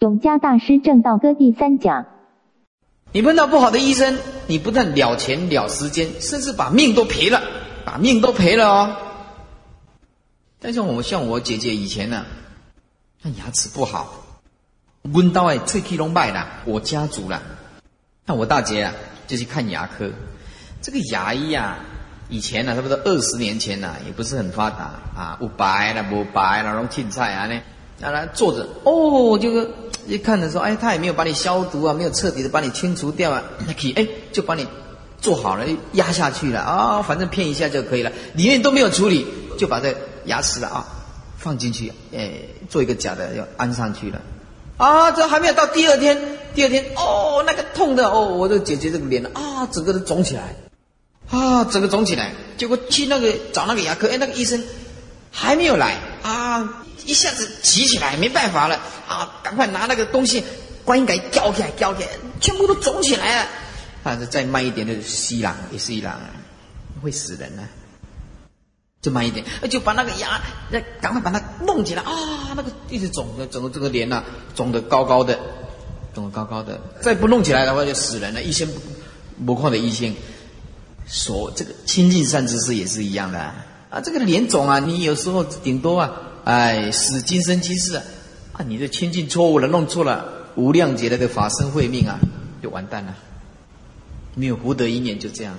永嘉大师正道歌第三讲。你碰到不好的医生，你不但了钱了时间，甚至把命都赔了，把命都赔了哦。但是我们像我姐姐以前呢，那牙齿不好，问到哎脆皮龙败了，我家族了。那我大姐啊，就去看牙科。这个牙医啊，以前呢，差不多二十年前呢，也不是很发达啊，不白了不白了，然后青菜啊呢，让他坐着。哦，就是一看的时候，哎，他也没有把你消毒啊，没有彻底的把你清除掉啊，那可以哎，就把你做好了，压下去了啊，反正骗一下就可以了，里面都没有处理，就把这牙齿了啊放进去，哎，做一个假的要安上去了，啊，这还没有到第二天，第二天哦，那个痛的哦，我的姐姐这个脸啊，整个都肿起来。啊，整个肿起来，结果去那个找那个牙科，哎，那个医生还没有来。啊，一下子急起来，没办法了啊，赶快拿那个东西，观音给吊起来，吊起来，全部都肿起来了。啊，再慢一点就是吸狼，也是一狼，会死人啊！就慢一点，就把那个牙，那赶快把它弄起来啊，那个一直肿的，整个这个脸呐，肿得高高的，肿得高高的，再不弄起来的话就死人了。医生不看的医生。所这个亲近善知识也是一样的啊，这个脸肿啊，你有时候顶多啊，哎，死今生今世啊，你这亲近错误了，弄错了，无量劫来的法身慧命啊，就完蛋了，没有福德因缘就这样。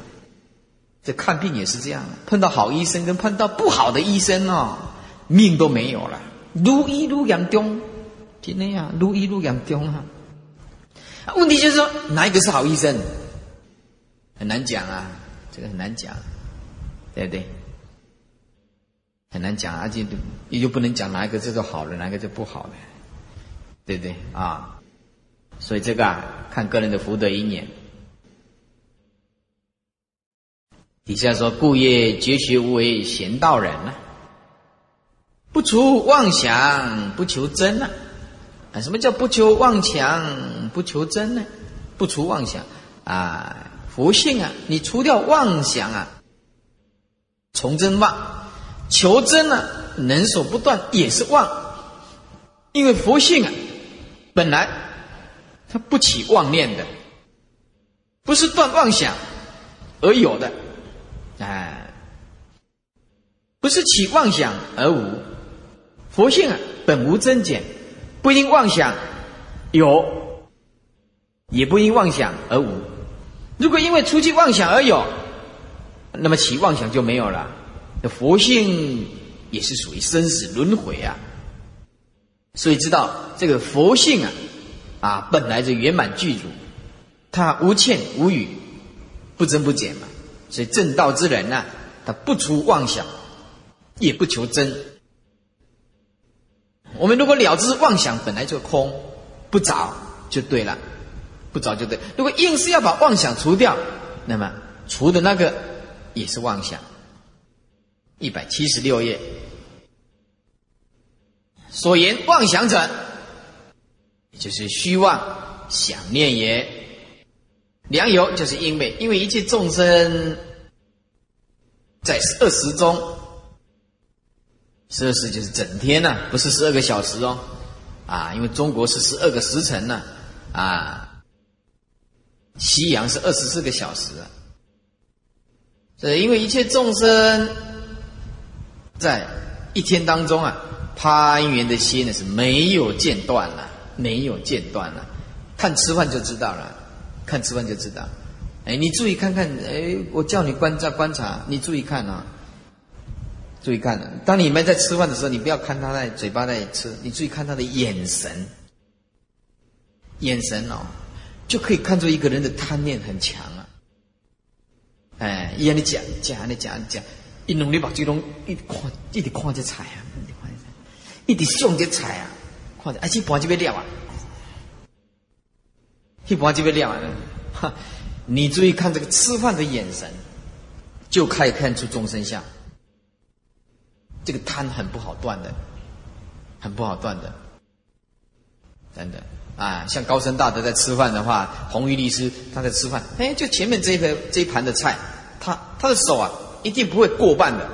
这看病也是这样，碰到好医生跟碰到不好的医生哦，命都没有了，如一如严重，就那样，如一如严重啊。问题就是说，哪一个是好医生，很难讲啊。这个很难讲，对不对？很难讲，而且你就不能讲哪一个叫做好的，哪一个叫不好的，对不对啊？所以这个啊，看个人的福德因缘。底下说：“故业绝学无为贤道人啊，不除妄想，不求真啊。啊，什么叫不求妄想，不求真呢？不除妄想啊。”佛性啊，你除掉妄想啊，从真妄，求真呢，能所不断也是妄，因为佛性啊，本来它不起妄念的，不是断妄想而有的，哎，不是起妄想而无，佛性啊，本无增减，不因妄想有，也不因妄想而无。如果因为出去妄想而有，那么起妄想就没有了。那佛性也是属于生死轮回啊，所以知道这个佛性啊，啊本来就圆满具足，他无欠无余，不增不减嘛。所以正道之人呢，他不出妄想，也不求真。我们如果了知妄想本来就空，不着就对了。不找就对。如果硬是要把妄想除掉，那么除的那个也是妄想。一百七十六页，所言妄想者，就是虚妄想念也。良由就是因为，因为一切众生在十二时中，十二时就是整天呢，不是十二个小时哦。啊，因为中国是十二个时辰呢，啊。夕阳是二十四个小时啊，这因为一切众生在一天当中啊，攀缘的心呢是没有间断了，没有间断了。看吃饭就知道了，看吃饭就知道。哎，你注意看看，哎，我叫你观察观察，你注意看啊，注意看。当你们在吃饭的时候，你不要看他在嘴巴在吃，你注意看他的眼神，眼神哦。就可以看出一个人的贪念很强啊！哎，伊安尼讲讲安尼讲讲，一努力把这种一直看一直看这菜啊，一直想这菜啊，看着哎，去盘这边料啊，一盘这边料啊！哈，你注意看这个吃饭的眼神，就可以看出众生相。这个贪很不好断的，很不好断的，真的。啊，像高僧大德在吃饭的话，红玉律师他在吃饭，哎，就前面这一盘这一盘的菜，他他的手啊，一定不会过半的，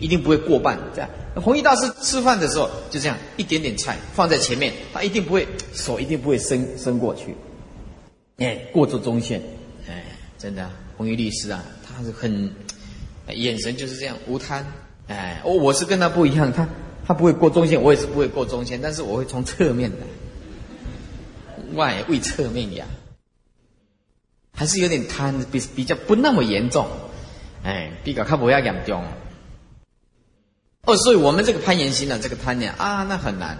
一定不会过半的，这样弘一大师吃饭的时候就这样，一点点菜放在前面，他一定不会手一定不会伸伸过去，哎，过着中线，哎，真的，弘一律师啊，他是很眼神就是这样无贪，哎，我我是跟他不一样，他他不会过中线，我也是不会过中线，但是我会从侧面的，外为侧面呀，还是有点贪，比比较不那么严重，哎，比较较不要严重。哦，所以我们这个攀岩心呢，这个贪念啊，那很难，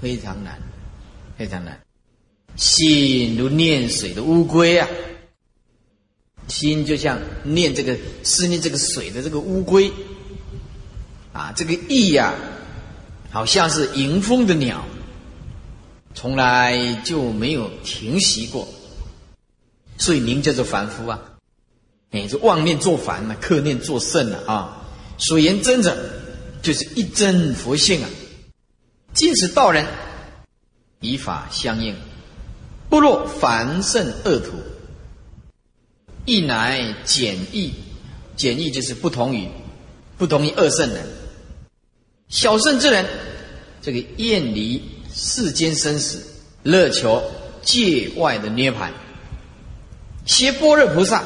非常难，非常难。心如念水的乌龟啊，心就像念这个思念这个水的这个乌龟啊，这个意呀，好像是迎风的鸟，从来就没有停息过，所以名叫做凡夫啊。哎，这妄念作凡嘛，克念作圣了啊。所言真者。就是一真佛性啊！尽此道人，以法相应，不落凡圣恶土。亦乃简易，简易就是不同于不同于恶圣人。小圣之人，这个厌离世间生死，乐求界外的涅盘。学般若菩萨，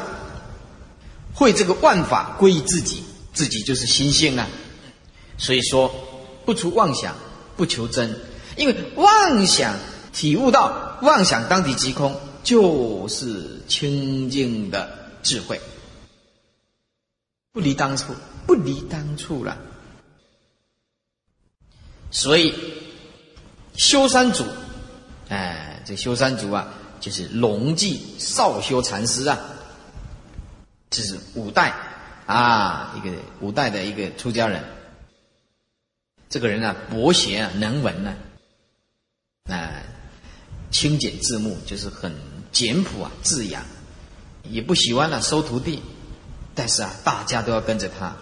会这个万法归于自己，自己就是心性啊。所以说，不除妄想，不求真，因为妄想体悟到妄想当体即空，就是清净的智慧，不离当初，不离当初了。所以修三祖，哎，这修三祖啊，就是龙记少修禅师啊，这是五代啊，一个五代的一个出家人。这个人啊，博学啊，能文呢，啊，清简字目，就是很简朴啊，字雅，也不喜欢呢收徒弟，但是啊，大家都要跟着他，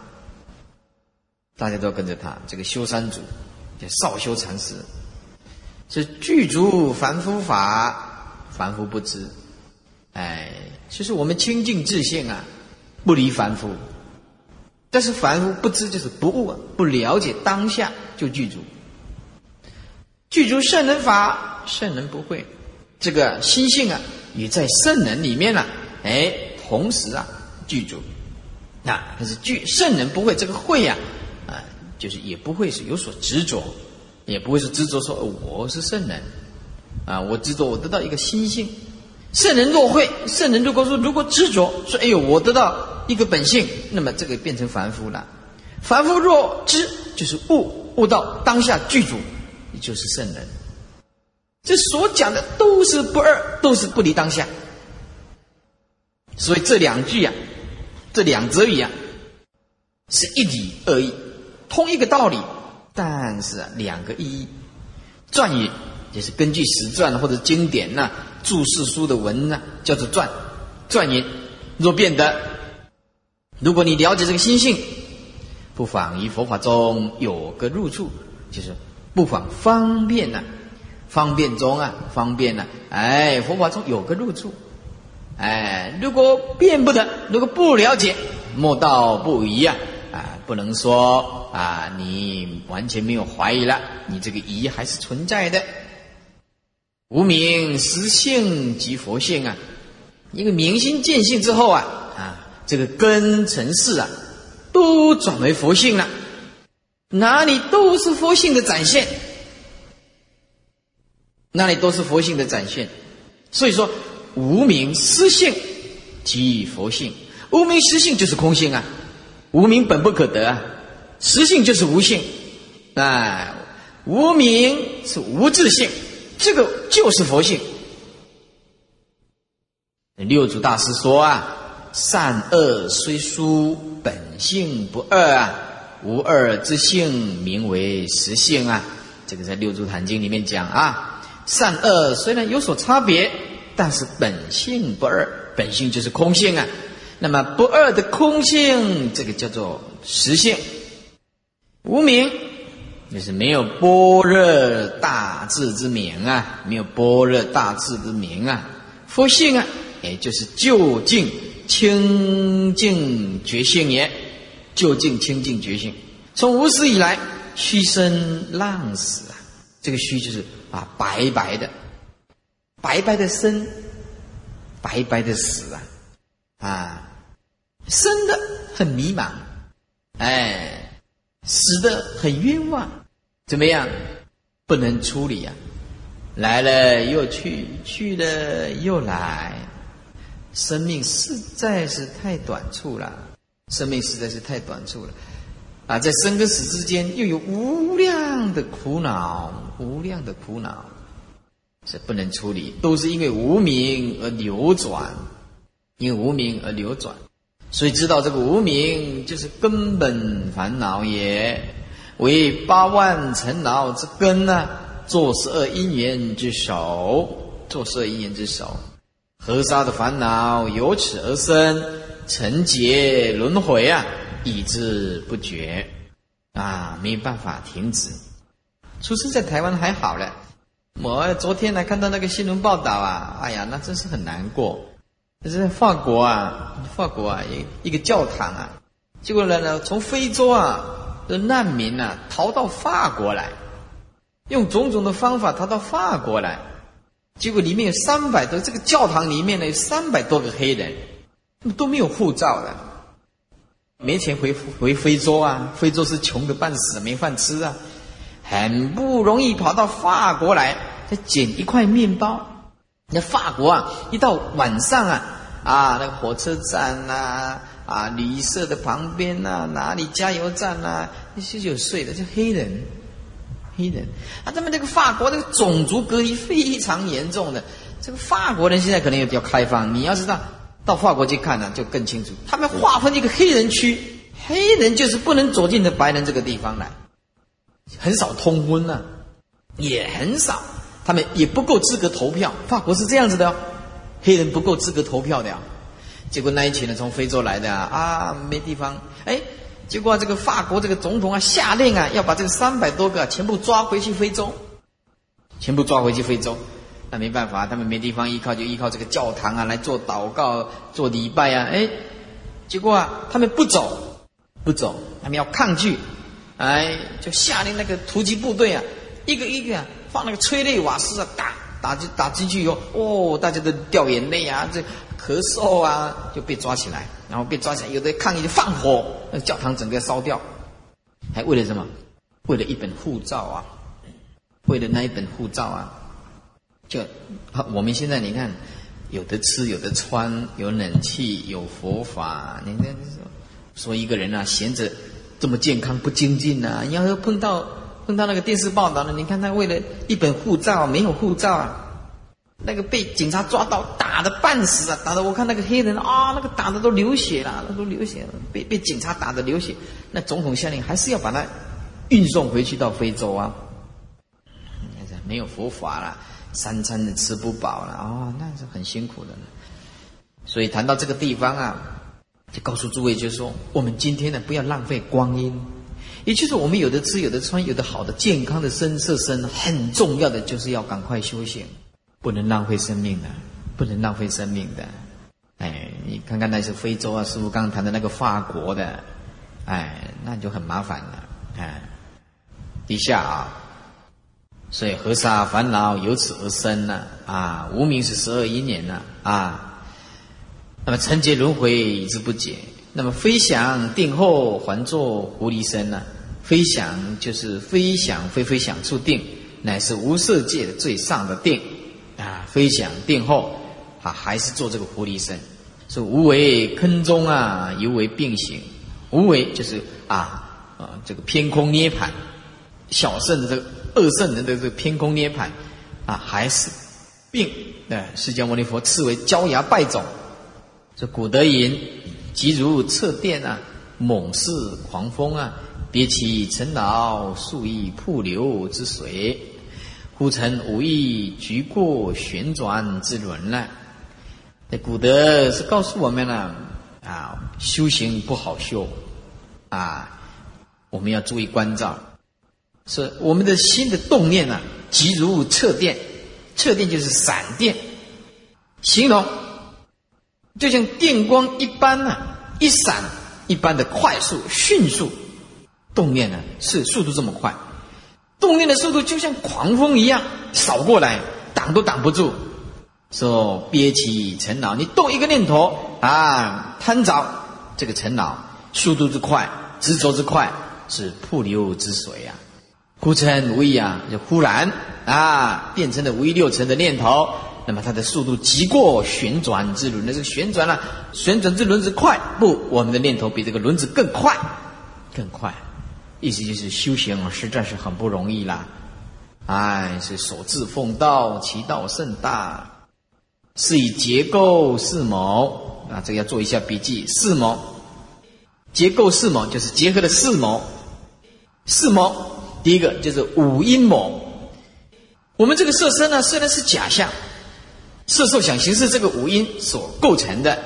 大家都要跟着他。这个修山祖叫少修禅师，是具足凡夫法，凡夫不知。哎，其实我们清净自性啊，不离凡夫。但是凡夫不知就是不悟啊，不了解当下就具足，具足圣人法，圣人不会，这个心性啊也在圣人里面了，哎，同时啊具足，那但是具圣人不会这个会呀，啊，就是也不会是有所执着，也不会是执着说我是圣人，啊，我执着我得到一个心性，圣人若会，圣人如果说如果执着说哎呦我得到。一个本性，那么这个变成凡夫了。凡夫若知，就是悟，悟到当下具足，也就是圣人。这所讲的都是不二，都是不离当下。所以这两句呀，这两则语啊，是一理二义，通一个道理，但是，两个意义。转语就是根据史传或者经典呐，注释书的文呐，叫做传。传言若变得。如果你了解这个心性，不妨于佛法中有个入处，就是不妨方便呢，方便中啊，方便呢，哎，佛法中有个入处，哎，如果变不得，如果不了解，莫道不疑啊，啊，不能说啊，你完全没有怀疑了，你这个疑还是存在的。无名实性即佛性啊，一个明心见性之后啊，啊。这个根尘世啊，都转为佛性了，哪里都是佛性的展现，哪里都是佛性的展现。所以说，无名实性即佛性，无名实性就是空性啊，无名本不可得啊，实性就是无性，啊，无名是无自性，这个就是佛性。六祖大师说啊。善恶虽殊，本性不二啊！无二之性，名为实性啊！这个在《六祖坛经》里面讲啊。善恶虽然有所差别，但是本性不二，本性就是空性啊。那么不二的空性，这个叫做实性。无名就是没有般若大智之名啊，没有般若大智之名啊。佛性啊，也就是究竟。清净觉性也，究竟清净觉性。从无始以来，虚生浪死啊，这个虚就是啊白白的，白白的生，白白的死啊，啊，生的很迷茫，哎，死的很冤枉，怎么样？不能处理啊，来了又去，去了又来，生命实在是太短促了，生命实在是太短促了。啊，在生跟死之间，又有无量的苦恼，无量的苦恼，是不能处理，都是因为无名而流转，因为无名而流转，所以知道这个无名就是根本烦恼也，为八万尘恼之根呢，作十二因缘之首，作十二因缘之首，河沙的烦恼由此而生，成劫轮回啊。意志不绝，啊，没有办法停止。出生在台湾还好了，我昨天呢看到那个新闻报道啊，哎呀，那真是很难过。这是法国啊，法国啊，一一个教堂啊，结果呢呢，从非洲啊的难民啊逃到法国来，用种种的方法逃到法国来，结果里面有三百多，这个教堂里面呢有三百多个黑人，都没有护照的。没钱回回非洲啊！非洲是穷的半死，没饭吃啊！很不容易跑到法国来，再捡一块面包。那法国啊，一到晚上啊，啊，那个火车站呐，啊，旅社的旁边呐，哪里加油站呐，那些就睡的，就黑人，黑人啊，他们这个法国那个种族隔离非常严重的。这个法国人现在可能也比较开放，你要知道。到法国去看呢，就更清楚。他们划分一个黑人区，黑人就是不能走进的白人这个地方来，很少通婚呢，也很少，他们也不够资格投票。法国是这样子的，哦黑人不够资格投票的呀。结果那一群人从非洲来的啊，啊，没地方，哎，结果这个法国这个总统啊下令啊，要把这个三百多个全部抓回去非洲，全部抓回去非洲。那没办法，他们没地方依靠，就依靠这个教堂啊来做祷告、做礼拜啊。哎，结果啊，他们不走，不走，他们要抗拒，哎，就下令那个突击部队啊，一个一个啊放那个催泪瓦斯啊，打打进打进去以后，哦，大家都掉眼泪啊，这咳嗽啊，就被抓起来，然后被抓起来，有的抗议就放火，那教堂整个烧掉，还为了什么？为了一本护照啊，为了那一本护照啊。就，我们现在你看，有的吃，有的穿，有冷气，有佛法。你看，说一个人啊，闲着这么健康不精进呐？你要是碰到碰到那个电视报道呢，你看他为了一本护照没有护照啊，那个被警察抓到打的半死啊，打的我看那个黑人啊，那个打的都流血了，那都流血了，被被警察打的流血。那总统下令还是要把他运送回去到非洲啊，没有佛法了。三餐的吃不饱了啊，那是很辛苦的。所以谈到这个地方啊，就告诉诸位，就是说，我们今天呢，不要浪费光阴。也就是我们有的吃，有的穿，有的好的健康的身色身，很重要的就是要赶快修行，不能浪费生命的，不能浪费生命的。哎，你看看那些非洲啊，师傅刚刚谈的那个法国的，哎，那就很麻烦了。哎，底下啊。所以河沙烦恼由此而生呢，啊，无名是十二因缘呢，啊，那么成劫轮回已之不解，那么飞翔定后还作狐狸身呢？飞翔就是飞翔，飞飞翔处定，乃是无色界的最上的定，飞翔定后啊，还是做这个狐狸身，说无为坑中啊，犹为并行，无为就是啊啊这个偏空涅盘，小圣的这个。二圣人的这个偏空涅盘，啊，还是并呃，释迦牟尼佛赐为焦牙败种。这古德云：即如侧电啊，猛似狂风啊，别起尘劳数亿瀑流之水，故成无意局过旋转之轮了。这古德是告诉我们呢，啊，修行不好修，啊，我们要注意关照。是我们的心的动念啊，即如测电，测电就是闪电，形容就像电光一般啊，一闪一般的快速、迅速，动念呢是速度这么快，动念的速度就像狂风一样扫过来，挡都挡不住。说憋起尘恼，你动一个念头啊，贪着这个尘恼，速度之快，执着之快，是瀑流之水呀。忽成无意啊，就忽然啊，变成了无一六尘的念头。那么它的速度极过旋转之轮，那个旋转了，旋转之轮子快不？我们的念头比这个轮子更快，更快。意思就是修行实在是很不容易啦。哎，是守志奉道，其道甚大。是以结构四谋啊，这个要做一下笔记。四谋，结构四谋就是结合的四谋。四谋，第一个就是五阴谋。我们这个色身呢，虽然是假象，色受想行识这个五阴所构成的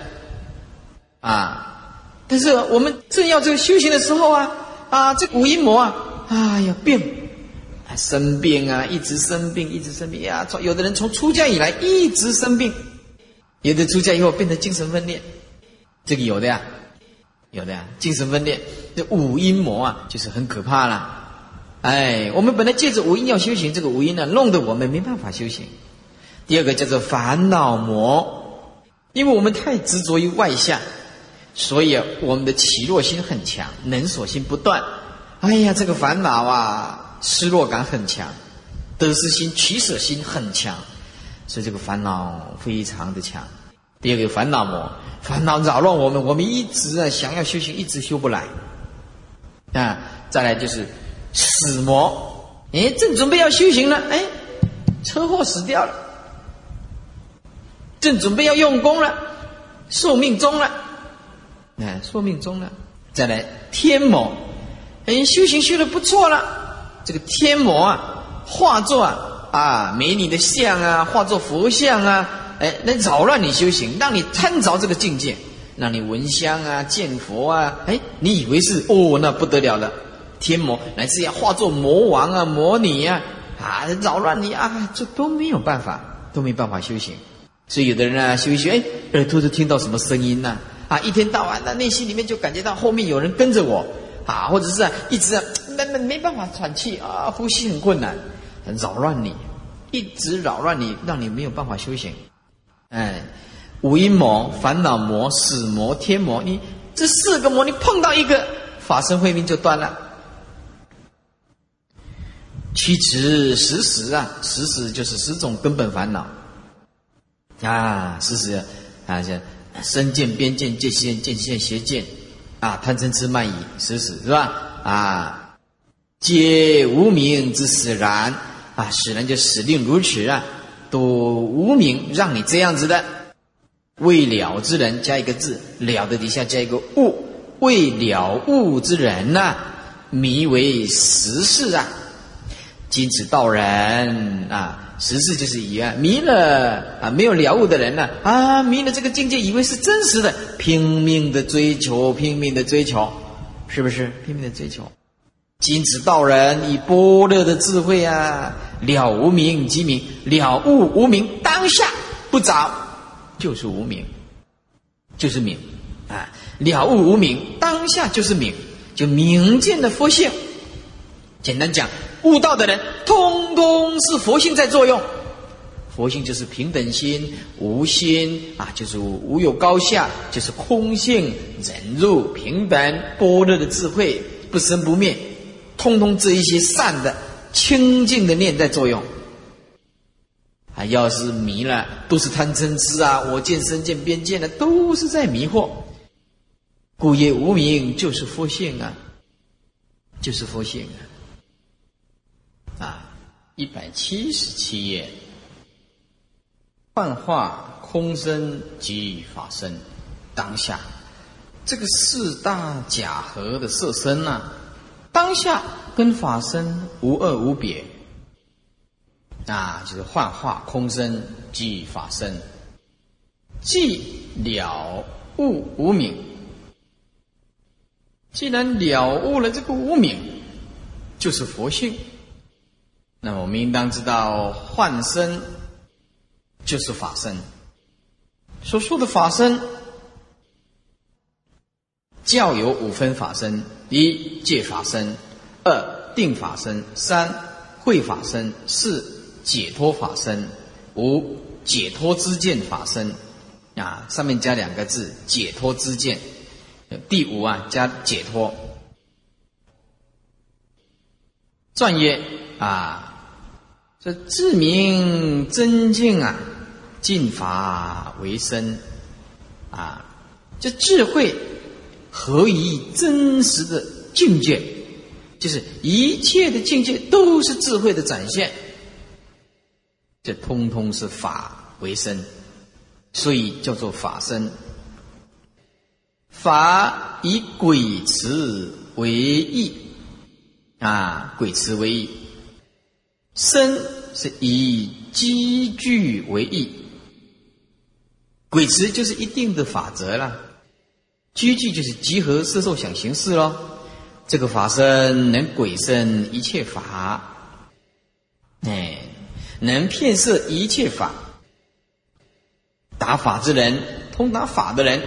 啊，但是我们正要这个修行的时候啊啊，这五阴魔啊，哎呀变。生病啊，一直生病，一直生病呀。从有的人从出家以来一直生病，有的出家以后变成精神分裂，这个有的呀，有的呀，精神分裂。这五阴魔啊，就是很可怕了。哎，我们本来借着五阴要修行，这个五阴呢，弄得我们没办法修行。第二个叫做烦恼魔，因为我们太执着于外相，所以我们的起落心很强，能所心不断。哎呀，这个烦恼啊！失落感很强，得失心、取舍心很强，所以这个烦恼非常的强。第二个烦恼魔，烦恼扰乱我们，我们一直啊想要修行，一直修不来。啊，再来就是死魔，哎，正准备要修行了，哎，车祸死掉了；正准备要用功了，寿命终了，哎，寿命中了。再来天魔，哎，修行修的不错了。这个天魔啊，化作啊啊美女的像啊，化作佛像啊，哎，来扰乱你修行，让你贪着这个境界，让你闻香啊，见佛啊，哎，你以为是哦，那不得了了，天魔乃至要化作魔王啊、魔女啊，啊，扰乱你啊，这都没有办法，都没办法修行。所以有的人啊，修一修，哎，耳朵都听到什么声音呐，啊，啊一天到晚的内心里面就感觉到后面有人跟着我。啊，或者是啊，一直啊，没没没办法喘气啊，呼吸很困难，很扰乱你，一直扰乱你，让你没有办法修行。哎，五阴魔、烦恼魔、死魔、天魔，你这四个魔，你碰到一个，法身慧命就断了。其实十时啊，十时就是十种根本烦恼啊，十时啊，像身见、边见、见见、见见、邪见。啊，贪嗔痴慢疑，死死是吧？啊，皆无名之使然啊，使然就使定如此啊，都无名让你这样子的。未了之人加一个字，了的底下加一个悟，未了悟之人呐，迷为实事啊，今此道人啊。实事就是一样，迷了啊，没有了悟的人呢啊，迷了这个境界，以为是真实的，拼命的追求，拼命的追求，是不是？拼命的追求。金子道人以般若的智慧啊，了无名即名，了悟无名，当下不着，就是无名，就是名啊，了悟无名，当下就是名，就明见的佛性。简单讲。悟道的人，通通是佛性在作用。佛性就是平等心、无心啊，就是无有高下，就是空性、忍辱、平等、般若的智慧，不生不灭，通通这一些善的、清净的念在作用。啊，要是迷了，都是贪嗔痴啊，我见身见边见的，都是在迷惑。故业无名，就是佛性啊，就是佛性啊。一百七十七页，幻化空身即法身，当下这个四大假合的色身呢，当下跟法身无二无别，啊，就是幻化空身即法身，即了悟无名，既然了悟了这个无名，就是佛性。那么我们应当知道，幻身就是法身。所说的法身，教有五分法身，一戒法身，二定法身，三慧法身，四解脱法身，五解脱之见法身。啊，上面加两个字“解脱之见”。第五啊，加解脱。传曰：啊，这自明真境啊，尽法为身啊，这智慧何以真实的境界？就是一切的境界都是智慧的展现，这通通是法为身，所以叫做法身。法以鬼词为义啊，鬼词为义；身是以积聚为义。鬼词就是一定的法则了，积聚就是集合色受想行识喽。这个法身能鬼身一切法，哎，能骗色一切法，达法之人，通达法的人。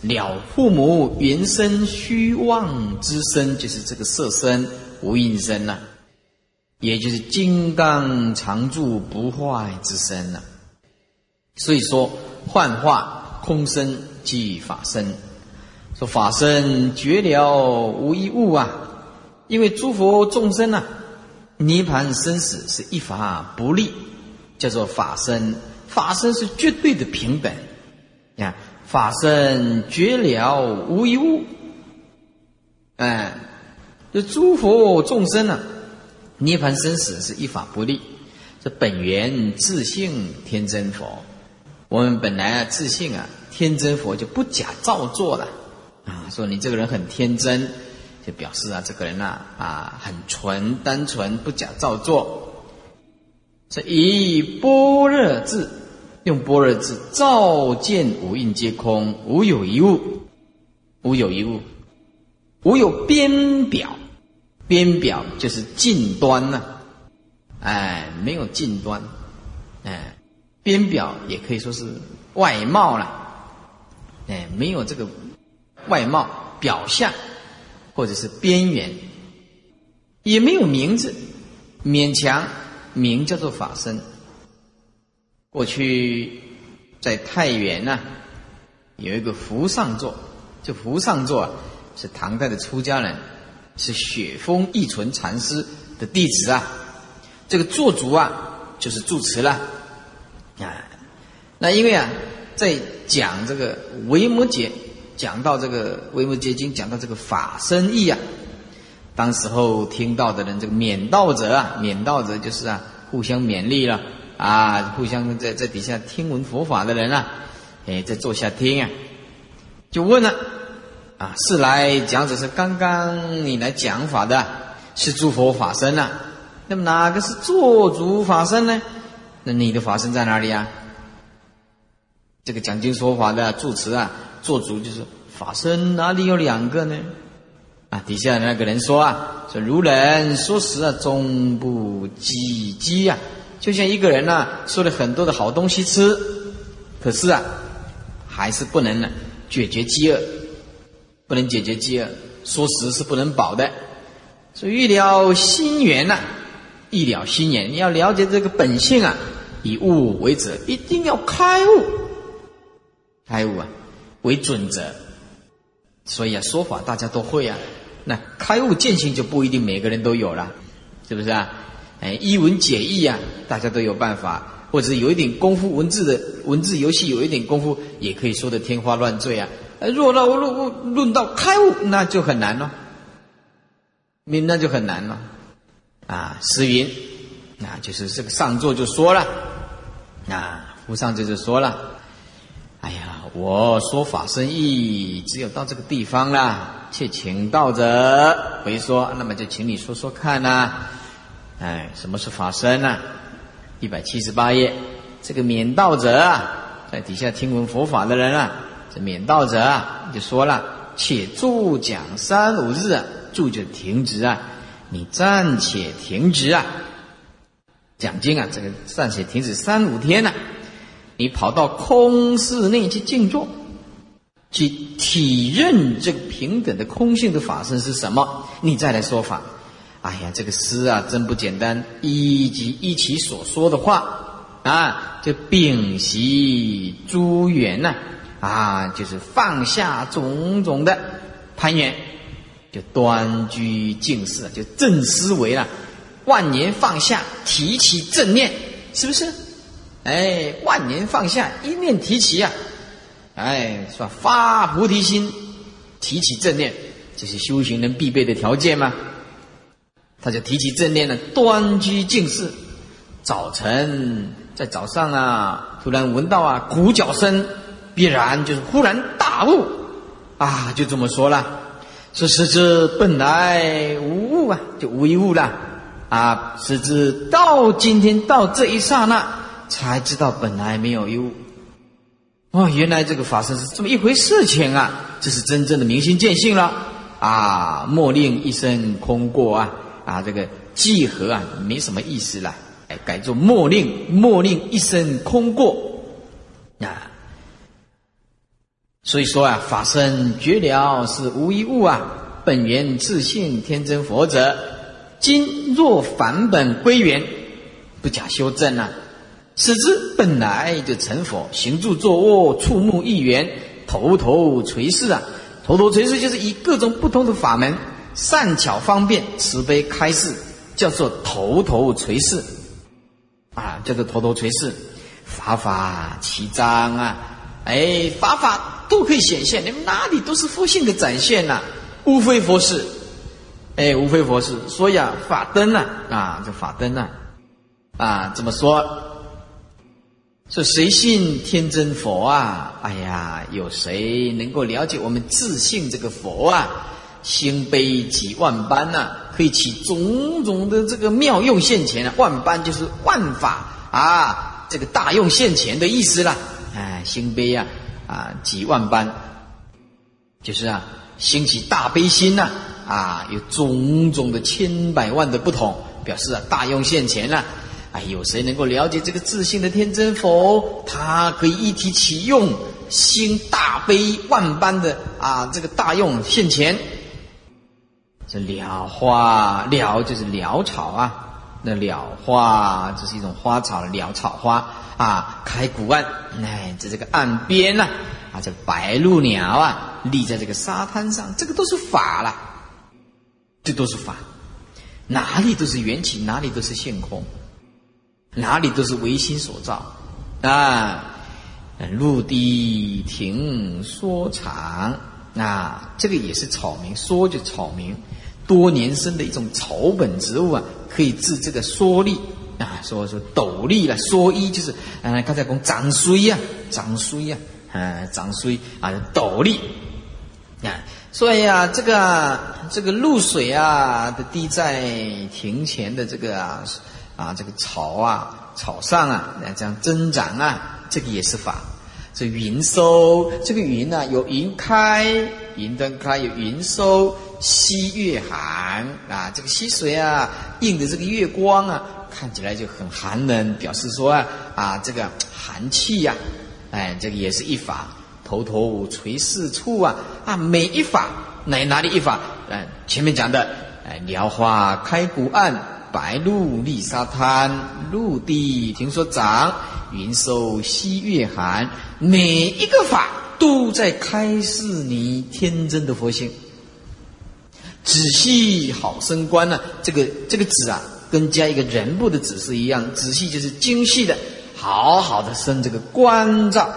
了父母原生虚妄之身，就是这个色身无印身呐，也就是金刚常住不坏之身呐。所以说，幻化空身即法身。说法身绝了无一物啊，因为诸佛众生呐，涅盘生死是一法不立，叫做法身。法身是绝对的平等，看。法身绝了无一物，哎，这诸佛众生呢，涅槃生死是一法不立。这本源自性天真佛，我们本来啊自信啊天真佛就不假造作了啊。说你这个人很天真，就表示啊这个人呐啊很纯单纯不假造作。这以般若智。用般若智照见五蕴皆空，无有一物，无有一物，无有边表，边表就是近端呐，哎，没有近端，哎，边表也可以说是外貌了，哎，没有这个外貌表象，或者是边缘，也没有名字，勉强名叫做法身。过去在太原呢，有一个福上座，这福上座啊，是唐代的出家人，是雪峰义存禅师的弟子啊。这个做主啊，就是住持了啊。那因为啊，在讲这个维摩诘，讲到这个维摩诘经，讲到这个法身义啊，当时候听到的人，这个勉道者啊，勉道者就是啊，互相勉励了。啊，互相在在底下听闻佛法的人啊，哎，在坐下听啊，就问了，啊，是来讲只是刚刚你来讲法的，是诸佛法身呐？那么哪个是做主法身呢？那你的法身在哪里啊？这个讲经说法的住持啊，做主就是法身哪里有两个呢？啊，底下那个人说啊，说如人说实啊，终不积积啊。就像一个人呢，说了很多的好东西吃，可是啊，还是不能呢解决饥饿，不能解决饥饿，说食是不能饱的。所以欲了心源呐，欲了心源，你要了解这个本性啊，以物为则，一定要开悟，开悟啊为准则。所以啊，说法大家都会啊，那开悟见性就不一定每个人都有了，是不是啊？哎，一文解义啊，大家都有办法，或者有一点功夫，文字的文字游戏有一点功夫，也可以说的天花乱坠啊。若到论论到开悟，那就很难了，明那就很难了。啊，诗云，那就是这个上座就说了，啊，夫上座就说了，哎呀，我说法生意，只有到这个地方了，且请道者回说，那么就请你说说看呐。哎，什么是法身呢？一百七十八页，这个免道者啊，在底下听闻佛法的人啊，这免道者啊，就说了：且住讲三五日，啊，住就停止啊，你暂且停止啊，讲经啊，这个暂且停止三五天呢，你跑到空室内去静坐，去体认这个平等的空性的法身是什么？你再来说法。哎呀，这个诗啊，真不简单。依及依其所说的话啊，就秉习诸缘呐，啊，啊就是放下种种的攀缘，就端居静思，就正思维了。万年放下，提起正念，是不是？哎，万年放下，一念提起啊，哎，是吧？发菩提心，提起正念，这是修行人必备的条件吗？他就提起正念呢，端居静室。早晨在早上啊，突然闻到啊鼓角声，必然就是忽然大悟啊，就这么说了。说使之本来无物啊，就无一物了啊。使之到今天到这一刹那，才知道本来没有一物。哦，原来这个法身是这么一回事情啊！这是真正的明心见性了啊！莫令一生空过啊！啊，这个集合啊，没什么意思了，哎，改做莫令，莫令一生空过啊。所以说啊，法身绝了是无一物啊，本源自性天真佛者，今若返本归元，不假修正啊，使之本来就成佛，行住坐卧，触目一缘，头头垂视啊，头头垂视就是以各种不同的法门。善巧方便，慈悲开示，叫做头头垂视，啊，叫做头头垂视，法法齐彰啊，哎，法法都可以显现，你们哪里都是佛性的展现呐，无非佛事，哎，无非佛事，所以啊，法灯呐，啊，这法灯呐，啊，怎么说？说谁信天真佛啊？哎呀，有谁能够了解我们自信这个佛啊？心悲几万般呐，可以起种种的这个妙用现前啊！万般就是万法啊，这个大用现前的意思啦。哎，心悲呀，啊，几万般，就是啊，兴起大悲心呐，啊，有种种的千百万的不同，表示啊，大用现前了。哎，有谁能够了解这个自信的天真佛？他可以一提起用，心大悲万般的啊，这个大用现前。这蓼花，蓼就是潦草啊。那蓼花，这是一种花草，蓼草花啊，开古岸，哎，在这个岸边呐，啊，这白鹭鸟啊，立在这个沙滩上，这个都是法了，这都是法，哪里都是缘起，哪里都是现空，哪里都是唯心所造啊。陆地亭说长，啊，这个也是草名，说就草名。多年生的一种草本植物啊，可以治这个缩力啊，说说斗笠了，蓑衣就是，嗯，刚才讲长衰呀，长衰呀，啊，长衰啊，斗笠啊，所以啊，这个这个露水啊的滴在庭前的这个啊啊这个草啊草上啊，这样增长啊，这个也是法。这云收，这个云呢有云开，云灯开有云收。西月寒啊，这个溪水啊，映的这个月光啊，看起来就很寒冷，表示说啊啊这个寒气呀，哎，这个也是一法。头头垂四处啊啊，每一法哪哪里一法？嗯，前面讲的，哎，蓼花开古岸，白鹭立沙滩，陆地听说长，云收西月寒，每一个法都在开示你天真的佛性。仔细好生观呢？这个这个“仔”啊，跟加一个人部的“仔”是一样。仔细就是精细的，好好的生这个关照。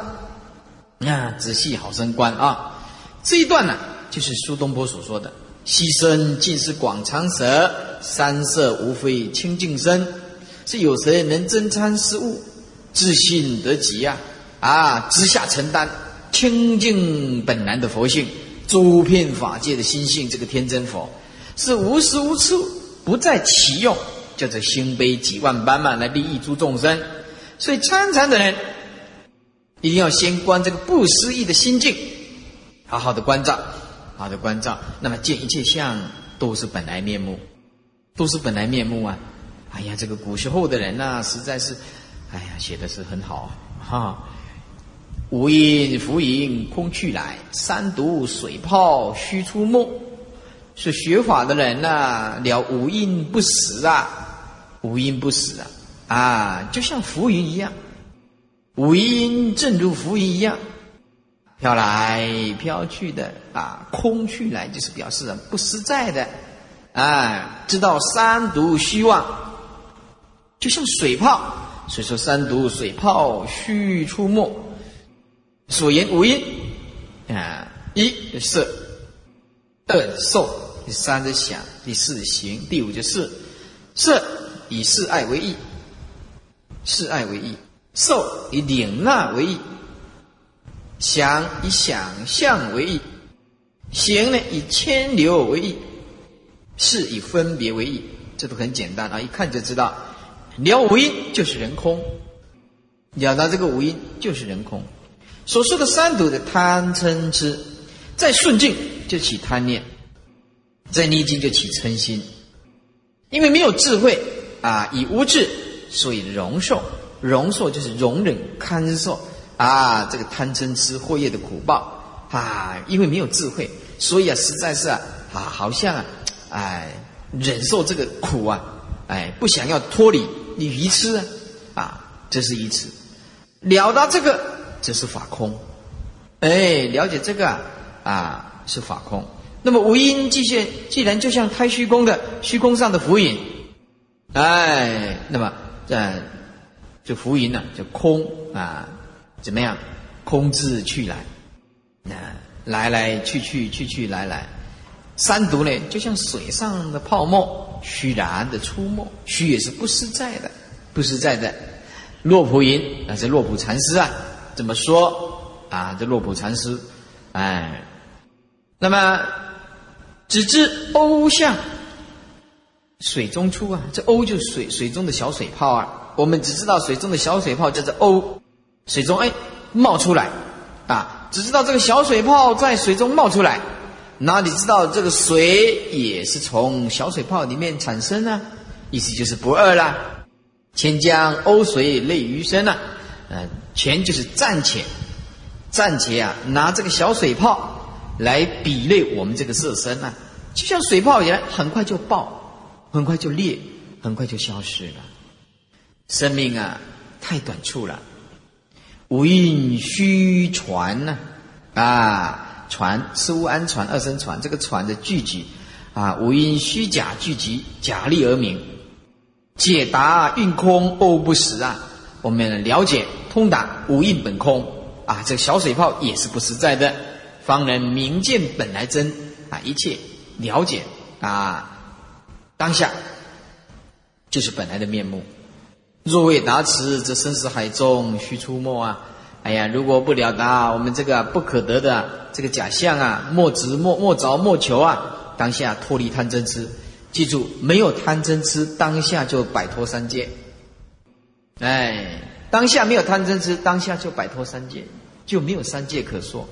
啊，仔细好生观啊！这一段呢，就是苏东坡所说的：“溪深尽是广长舌，山色无非清净身。”是有谁能真参事物，自信得极啊！啊，直下承担清净本来的佛性。诸遍法界的心性，这个天真佛是无时无处不在其用，叫做心悲几万般嘛，来利益诸众生。所以参禅的人一定要先观这个不思议的心境，好好的关照，好的关照。那么见一切相都是本来面目，都是本来面目啊！哎呀，这个古时候的人呐，实在是，哎呀，写的是很好哈。无因浮云空去来，三毒水泡虚出没。是学法的人呐，了无因不死啊，无因不死啊，啊，就像浮云一样，无因正如浮云一样，飘来飘去的啊，空去来就是表示不实在的，啊，知道三毒虚妄，就像水泡，所以说三毒水泡虚出没。所言无因。啊，一是二受。第三是想，第四行，第五就是色以示爱为义，示爱为义；受以领纳为义，想以想象为义，行呢以牵流为义，是以分别为义。这都很简单啊，一看就知道，了无因就是人空，了达这个无因就是人空。所说的三毒的贪嗔痴，在顺境就起贪念。在逆境就起嗔心，因为没有智慧啊，以无智，所以容受，容受就是容忍堪受。啊，这个贪嗔痴祸业的苦报。啊，因为没有智慧，所以啊，实在是啊，啊，好像啊，哎，忍受这个苦啊，哎，不想要脱离，你愚痴啊，啊，这是愚痴，了达这个，这是法空，哎，了解这个啊，啊，是法空。那么无因既现，既然就像太虚空的虚空上的浮云，哎，那么这这浮云呢，就空啊，怎么样？空自去来，啊，来来去去，去去来来。三毒呢，就像水上的泡沫，虚然的出没，虚也是不实在的，不实在的。洛普云啊，这洛普禅师啊，怎么说啊？这洛普禅师，哎，那么。只知欧相，水中出啊！这欧就是水，水中的小水泡啊。我们只知道水中的小水泡叫做欧，水中哎冒出来啊！只知道这个小水泡在水中冒出来，哪里知道这个水也是从小水泡里面产生呢？意思就是不二啦。千江欧水类鱼身啊，嗯，钱就是暂且，暂且啊，拿这个小水泡。来比类我们这个色身啊，就像水泡一样，很快就爆，很快就裂，很快就消失了。生命啊，太短促了。无印虚传呢，啊，传是无安传二声传，这个传的聚集啊，无因虚假聚集，假立而名。解答运空哦不实啊，我们了解通达无印本空啊，这个小水泡也是不实在的。方能明见本来真啊，一切了解啊，当下就是本来的面目。若未达此，则生死海中须出没啊！哎呀，如果不了达我们这个不可得的这个假象啊，莫执莫莫着莫求啊，当下脱离贪嗔痴。记住，没有贪嗔痴，当下就摆脱三界。哎，当下没有贪嗔痴，当下就摆脱三界，就没有三界可说。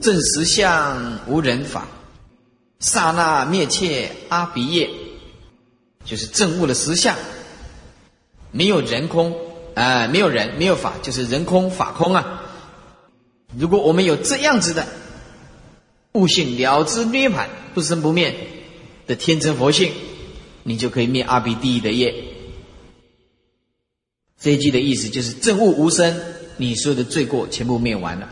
正实相无人法，刹那灭切阿鼻业，就是正悟的实相，没有人空啊，没有人，没有法，就是人空法空啊。如果我们有这样子的悟性了知涅盘不生不灭的天真佛性，你就可以灭阿鼻地狱的业。这一句的意思就是正悟无生，你说的罪过全部灭完了。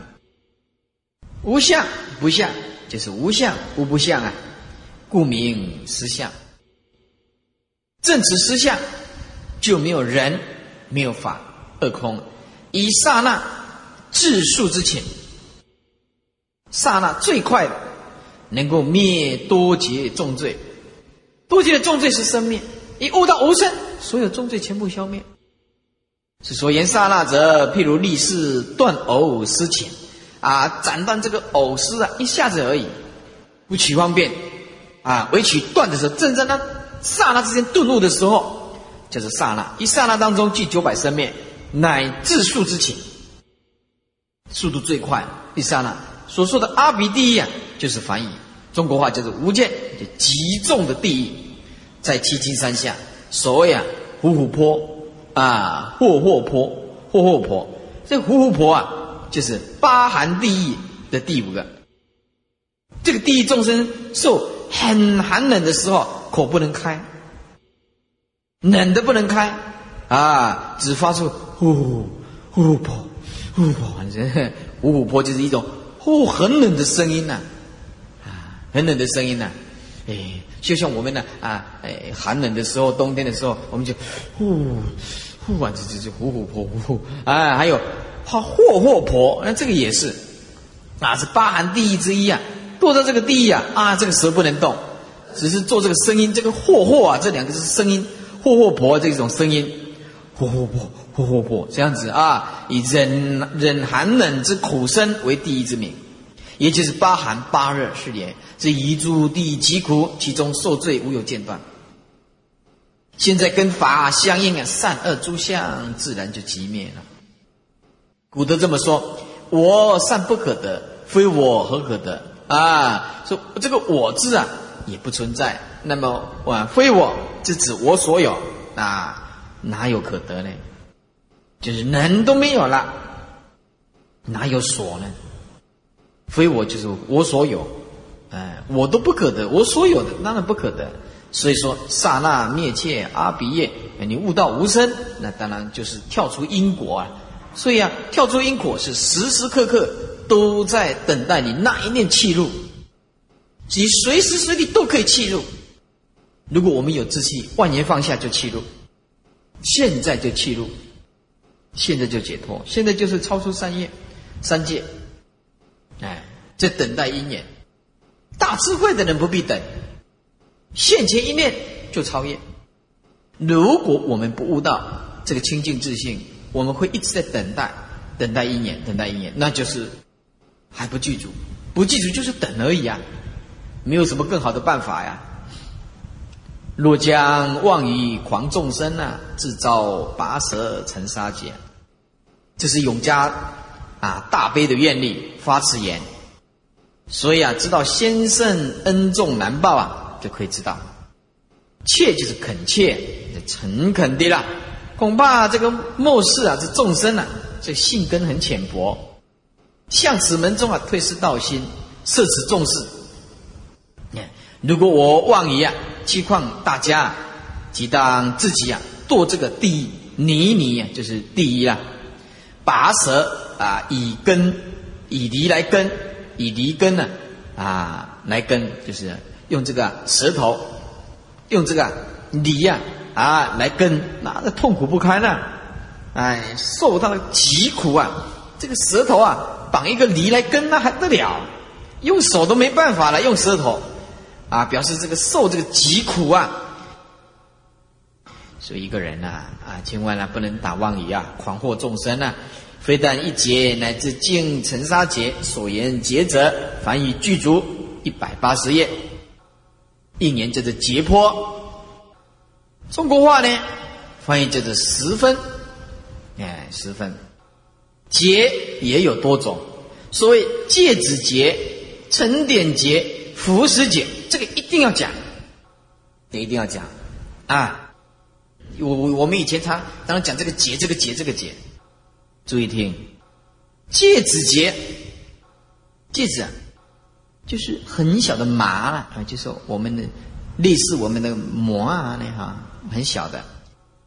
无相不相，就是无相无不相啊，故名实相。正持实相，就没有人，没有法，二空。以刹那自数之前，刹那最快的，能够灭多劫重罪。多劫的重罪是生灭，一悟到无生，所有重罪全部消灭。是所言刹那者，譬如立誓断偶失前。啊，斩断这个藕丝啊，一下子而已，不取方便啊，唯取断的时候，正在那刹那之间顿悟的时候，就是刹那，一刹那当中即九百生灭，乃至数之前，速度最快，一刹那所说的阿鼻地狱啊，就是梵语中国话叫做无间，就极重的地狱，在七金山下，所谓啊虎虎坡啊，霍霍坡，霍霍坡，这虎虎坡啊。就是八寒地狱的第五个。这个地狱众生受很寒冷的时候，口不能开，冷的不能开啊，只发出呼呼婆呼婆，反正 呼呼婆就是一种呼很冷的声音呐，啊，很冷的声音呐，哎，就像我们呢啊，哎，寒冷的时候，冬天的时候，我们就呼不管，这这这呼呼婆呼呼，啊，还有怕霍霍婆，那这个也是，啊，是八寒地狱之一啊。堕到这个地狱啊啊，这个舌不能动，只是做这个声音。这个霍霍啊，这两个是声音，霍霍婆这种声音，霍霍婆，霍霍婆这样子啊，以忍忍寒冷之苦声为第一之名，也就是八寒八热是也。这遗诸地极苦，其中受罪无有间断。现在跟法相应啊，善恶诸相自然就寂灭了。古德这么说：我善不可得，非我何可得？啊，说这个“我”字啊，也不存在。那么，啊，非我，是指我所有啊，哪有可得呢？就是能都没有了，哪有所呢？非我就是我所有，哎，我都不可得，我所有的当然不可得。所以说，刹那灭切阿鼻业，你悟到无生，那当然就是跳出因果啊。所以啊，跳出因果是时时刻刻。都在等待你那一念气入，即随时随地都可以气入。如果我们有志气，万年放下就气入，现在就气入，现在就解脱，现在就是超出三业、三界。哎，在等待因缘，大智慧的人不必等，现前一念就超越。如果我们不悟到这个清净自信，我们会一直在等待，等待一年，等待一年，那就是。还不记住，不记住就是等而已啊，没有什么更好的办法呀。若将妄语狂众生啊，自招拔舌成杀劫。这是永嘉啊大悲的愿力发此言，所以啊，知道先圣恩重难报啊，就可以知道，切就是恳切、诚恳的啦。恐怕这个末世啊，这众生啊，这性根很浅薄。向此门中啊，退失道心，摄此重视。如果我妄语啊，期况大家，即当自己啊，堕这个地泥泥啊，就是地狱啊。拔舌啊，以根以离来根，以离根呢啊来根，就是用这个舌头，用这个梨呀啊来根，那个痛苦不堪呢？哎，受到极苦啊，这个舌头啊。绑一个梨来根，那还得了？用手都没办法了，用舌头啊，表示这个受这个疾苦啊。所以一个人呐啊，千万呢不能打妄语啊，狂惑众生啊。非但一劫，乃至尽尘沙劫所言劫者，凡以具足一百八十页。一年叫做节坡。中国话呢，翻译叫做十分，哎，十分。节也有多种，所谓戒指节、沉点节、服食节，这个一定要讲，这一定要讲啊！我我我们以前常当然讲这个节、这个节、这个节，注意听，戒指节，戒指，就是很小的麻了啊，就是我们的类似我们的膜啊那哈，很小的。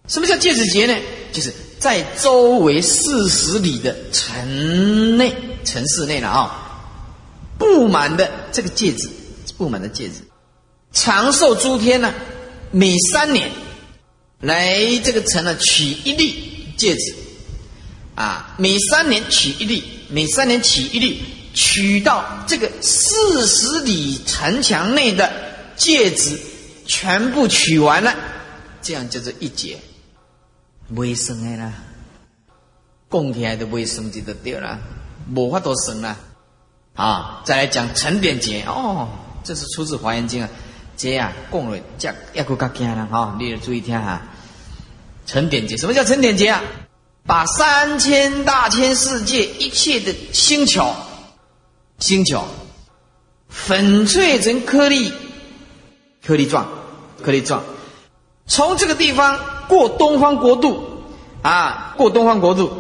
什么叫戒指劫呢？就是在周围四十里的城内、城市内了啊，布满的这个戒指，布满的戒指，长寿诸天呢，每三年来这个城呢取一粒戒指，啊，每三年取一粒，每三年取一粒，取到这个四十里城墙内的戒指全部取完了，这样叫做一劫。未生的啦，供起来的未生就得掉了，无法多生了。啊，再来讲沉点劫哦，这是出自《华严经》啊。这啊，供了这一个较惊了哈，你要注意听哈。沉点劫，什么叫沉点劫啊？把三千大千世界一切的星球，星球粉碎成颗粒，颗粒状，颗粒状，从这个地方。过东方国度，啊，过东方国度，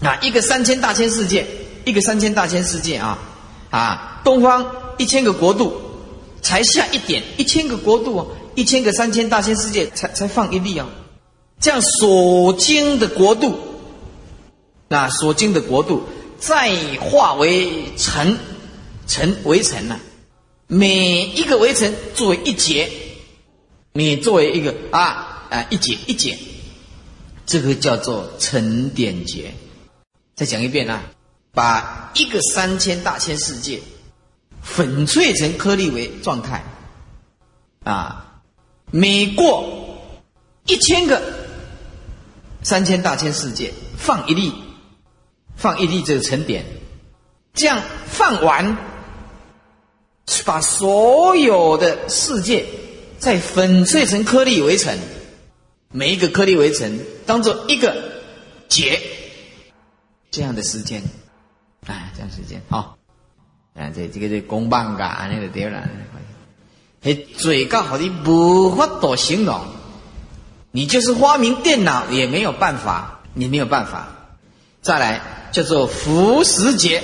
啊，一个三千大千世界，一个三千大千世界啊，啊，东方一千个国度，才下一点，一千个国度，一千个三千大千世界才才放一粒啊，这样所经的国度，那所经的国度再化为尘，尘为尘呐，每一个围城作为一节，你作为一个啊啊一节一节，这个叫做沉点节。再讲一遍啊，把一个三千大千世界粉碎成颗粒为状态，啊，每过一千个三千大千世界放一粒，放一粒这个沉点，这样放完，把所有的世界再粉碎成颗粒为尘，每一个颗粒为尘当做一个结。这样的时间，哎，这样时间好，啊，这这个这公办噶，那个对了，嘿，最高好的无法多形容，你就是发明电脑也没有办法，你没有办法。再来叫做浮石节，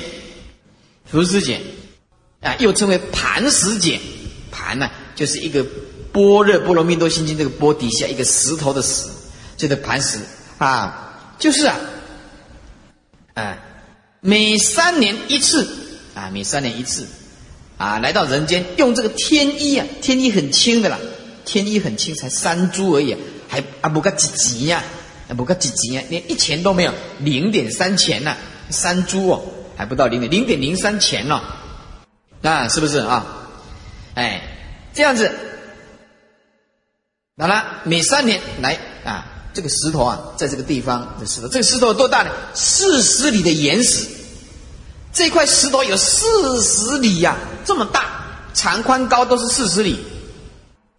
浮石节，啊，又称为盘石节，盘呢就是一个般若波罗蜜多心经这个波底下一个石头的石，这个盘石。啊，就是啊。啊，每三年一次。啊，每三年一次。啊，来到人间用这个天衣啊，天衣很轻的啦，天衣很轻，才三铢而已，还啊不个几级呀，不个几级呀，连一钱都没有，零点三钱呐，三铢哦，还不到零点零点零三钱呢，啊，是不是啊？哎，这样子，好了，每三年来啊。这个石头啊，在这个地方的石头，这个石头有多大呢？四十里的岩石，这块石头有四十里呀，这么大，长宽高都是四十里，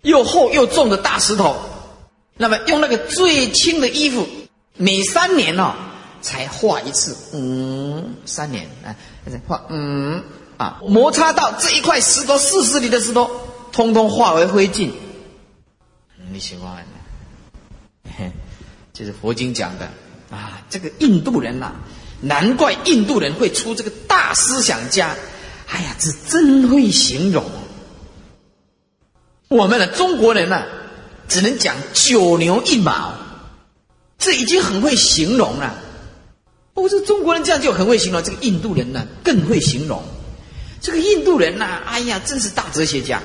又厚又重的大石头。那么用那个最轻的衣服，每三年哦才画一次，嗯，三年啊，画嗯啊，摩擦到这一块石头四十里的石头，通通化为灰烬。你喜欢？这是佛经讲的啊，这个印度人呐，难怪印度人会出这个大思想家。哎呀，这真会形容。我们的中国人呢，只能讲九牛一毛，这已经很会形容了。我说中国人这样就很会形容，这个印度人呢更会形容。这个印度人呐，哎呀，真是大哲学家。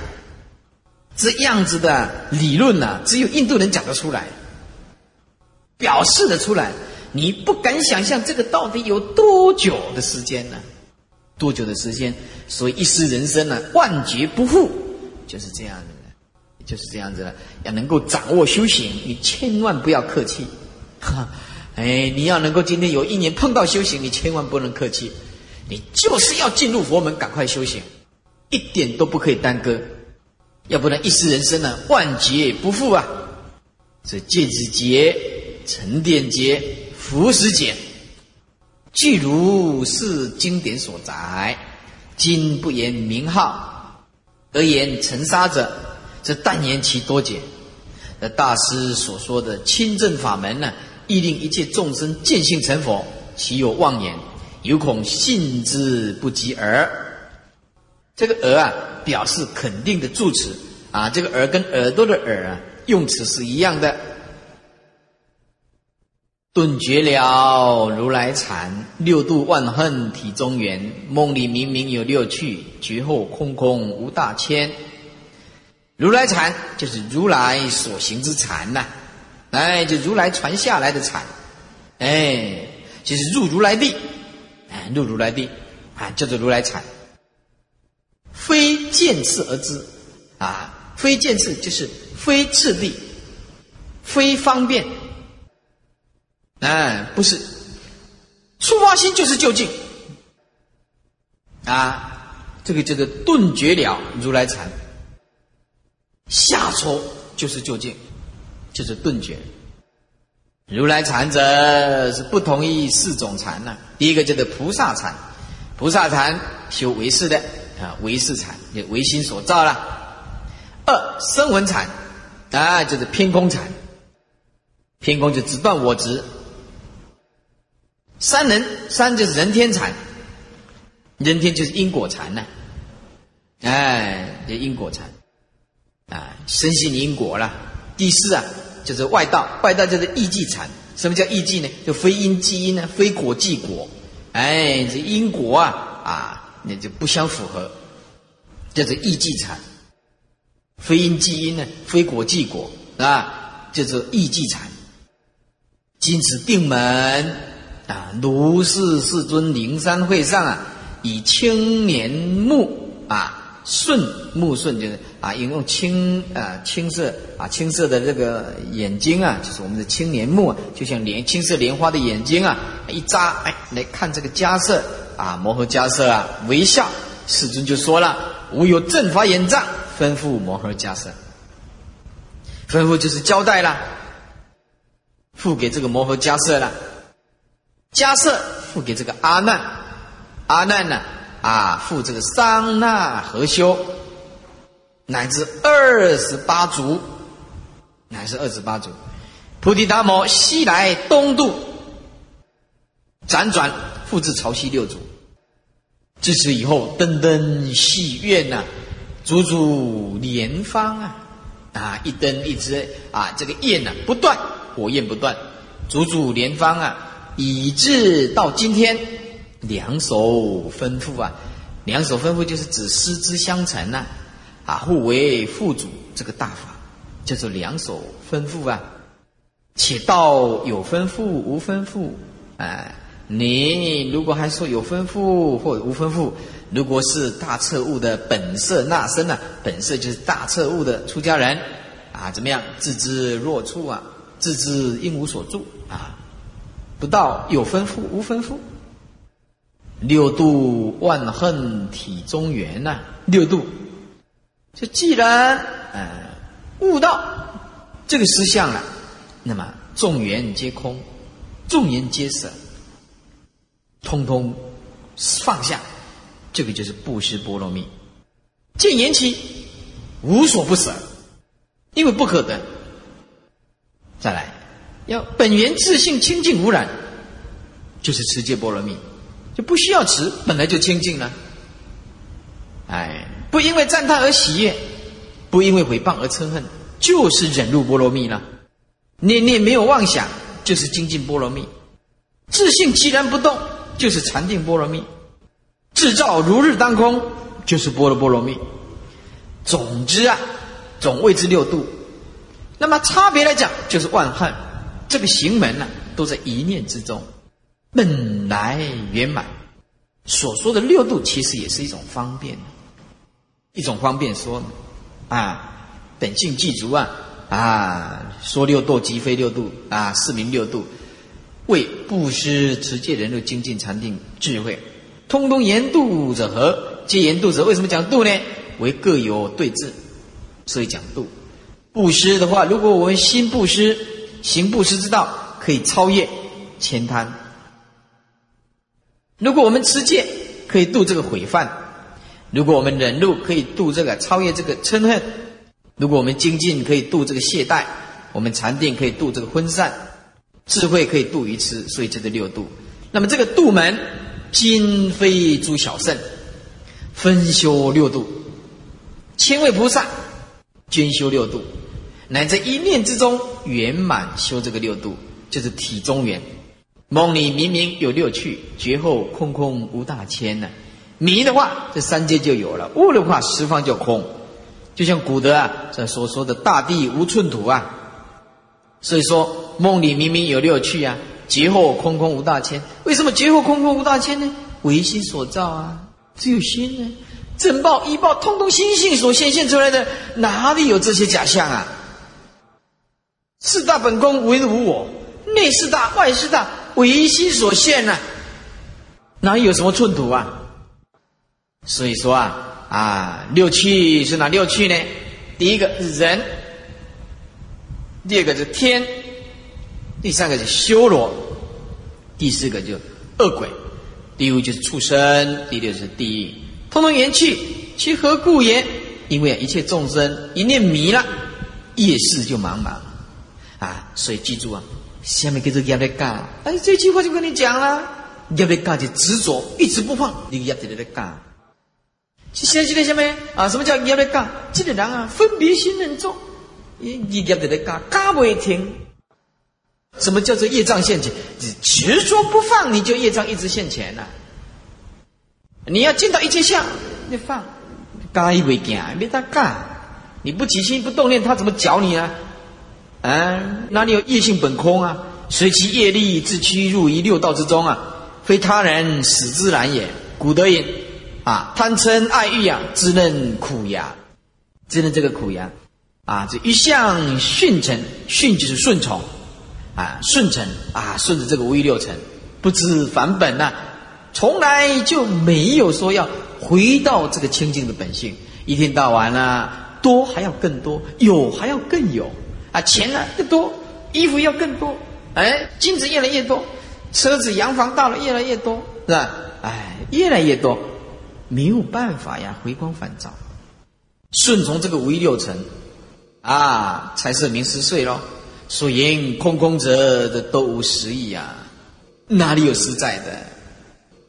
这样子的理论呢，只有印度人讲得出来。表示的出来，你不敢想象这个到底有多久的时间呢？多久的时间？所以一失人生呢，万劫不复，就是这样的，就是这样子了。要能够掌握修行，你千万不要客气。哈，哎，你要能够今天有一年碰到修行，你千万不能客气，你就是要进入佛门，赶快修行，一点都不可以耽搁，要不然一世人生呢，万劫不复啊！这戒指劫。沉淀节、浮石节，据如是经典所载，今不言名号，而言尘沙者，这但言其多解。那大师所说的清正法门呢，亦令一切众生见性成佛，岂有妄言？有恐信之不及耳。这个耳啊，表示肯定的助词啊，这个耳跟耳朵的耳啊，用词是一样的。顿觉了如来禅，六度万恨体中原。梦里明明有六趣，觉后空空无大千。如来禅就是如来所行之禅呐，哎，就如来传下来的禅，哎，就是入如来地，哎，入如来地。啊，叫做如来禅。非见次而知。啊，非见次就是非次第，非方便。哎，不是，出发心就是就近啊，这个叫做顿觉了如来禅。下戳就是就近，就是顿觉。如来禅者是不同于四种禅呢。第一个叫做菩萨禅，菩萨禅修唯识的啊，唯识禅也唯心所造了。二声闻禅啊，就是偏空禅，偏空就只断我执。三人，三就是人天禅，人天就是因果禅呢，哎，这因果禅，啊，深信因果了。第四啊，就是外道，外道就是异迹禅。什么叫异迹呢？就非因即因呢，非果即果。哎，这因果啊啊，那就不相符合，叫做异迹禅。非因即因呢，非果即果啊，叫做异迹禅。今此定门啊，如是世尊灵山会上啊，以青年目啊，顺目顺就是啊，引用青啊青色啊青色的这个眼睛啊，就是我们的青年目啊，就像莲青色莲花的眼睛啊，一扎哎来看这个迦叶啊摩诃迦叶啊微笑，世尊就说了：吾有正法眼障，吩咐摩诃迦叶，吩咐就是交代了。付给这个摩诃迦叶了，迦叶付给这个阿难，阿难呢啊，复这个桑那合修，乃至二十八族，乃至二十八族，菩提达摩西来东渡，辗转复至潮汐六祖，自此以后登登戏院呐，足足连方啊啊一灯一支啊这个焰呢不断。火焰不断，足足连方啊，以至到今天，两手吩咐啊，两手吩咐就是指师之相承呐，啊，互为副主这个大法，叫做两手吩咐啊。且道有吩咐无吩咐，哎，你如果还说有吩咐或无吩咐，如果是大彻悟的本色那身呢，本色就是大彻悟的出家人啊，怎么样自知若处啊？自知应无所住啊，不到有吩咐无吩咐，六度万恨体中缘呐。六度，就既然呃悟到这个实相了，那么众缘皆空，众缘皆舍，通通放下，这个就是布施波罗蜜。见缘起，无所不舍，因为不可得。再来，要本源自性清净无染，就是持戒波罗蜜，就不需要持，本来就清净了。哎，不因为赞叹而喜悦，不因为诽谤而嗔恨，就是忍辱波罗蜜了。念念没有妄想，就是精进波罗蜜。自信寂然不动，就是禅定波罗蜜。智照如日当空，就是波罗波罗蜜。总之啊，总谓之六度。那么差别来讲，就是万恨这个行门呢，都在一念之中，本来圆满。所说的六度，其实也是一种方便，一种方便说啊，本性具足啊啊，说六度即非六度啊，是名六度，为布施、持戒、人入精进、禅定、智慧，通通言度者何？皆言度者，为什么讲度呢？为各有对治，所以讲度。布施的话，如果我们心布施，行布施之道，可以超越前贪；如果我们持戒，可以度这个毁犯；如果我们忍辱，可以度这个超越这个嗔恨；如果我们精进，可以度这个懈怠；我们禅定可以度这个昏散；智慧可以度愚痴。所以这个六度。那么这个度门，今非诸小圣，分修六度，千位菩萨均修六度。乃在一念之中圆满修这个六度，就是体中圆。梦里明明有六趣，觉后空空无大千呢。迷的话，这三界就有了；悟的话，十方就空。就像古德啊这所说的“大地无寸土”啊。所以说，梦里明明有六趣啊，觉后空空无大千。为什么觉后空空无大千呢？唯心所造啊，只有心呢。正报、一报，通通心性所显现出来的，哪里有这些假象啊？四大本宫唯无我，内四大外四大唯心所现呐，哪有什么寸土啊？所以说啊啊，六趣是哪六趣呢？第一个人，第二个是天，第三个是修罗，第四个就恶鬼，第五就是畜生，第六是地狱，通通言去，其何故言？因为一切众生一念迷了，夜视就茫茫。啊，所以记住啊，下面叫做业力感。哎，这句话就跟你讲了，业力感就执着，一直不放，你业力感。现在记得下面啊？什么叫业力感？这个人啊，分别心很重，你业力感，感不停。什么叫做业障现前？执着不放，你就业障一直现前了。你要见到一切相，你放，干一为惊，没他干。你不起心不动念，他怎么搅你呢？啊，哪里有业性本空啊？随其业力自驱入于六道之中啊，非他人使之然也。古德言：啊，贪嗔爱欲啊，滋嫩苦牙，滋嫩这个苦牙啊，这一向顺承，顺就是顺从啊，顺承啊，顺着这个无欲六尘，不知返本呐，从来就没有说要回到这个清净的本性，一天到晚呢。多还要更多，有还要更有，啊，钱呢更多，衣服要更多，哎，金子越来越多，车子洋房到了越来越多，是吧？哎，越来越多，没有办法呀，回光返照，顺从这个五欲六尘，啊，财色名食睡咯。所言空空者的都无实意啊，哪里有实在的？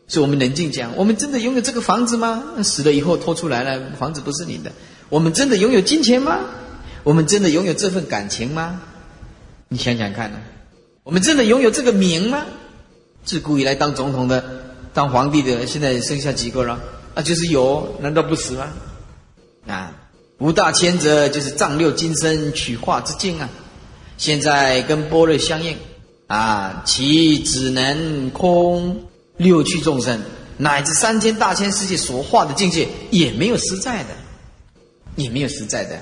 所以我们冷静讲，我们真的拥有这个房子吗？死了以后拖出来了，房子不是你的。我们真的拥有金钱吗？我们真的拥有这份感情吗？你想想看呢？我们真的拥有这个名吗？自古以来当总统的、当皇帝的，现在剩下几个了？啊，就是有，难道不死吗？啊，五大千者就是丈六金身取化之境啊！现在跟般若相应啊，其只能空六趣众生乃至三千大千世界所化的境界，也没有实在的。也没有实在的，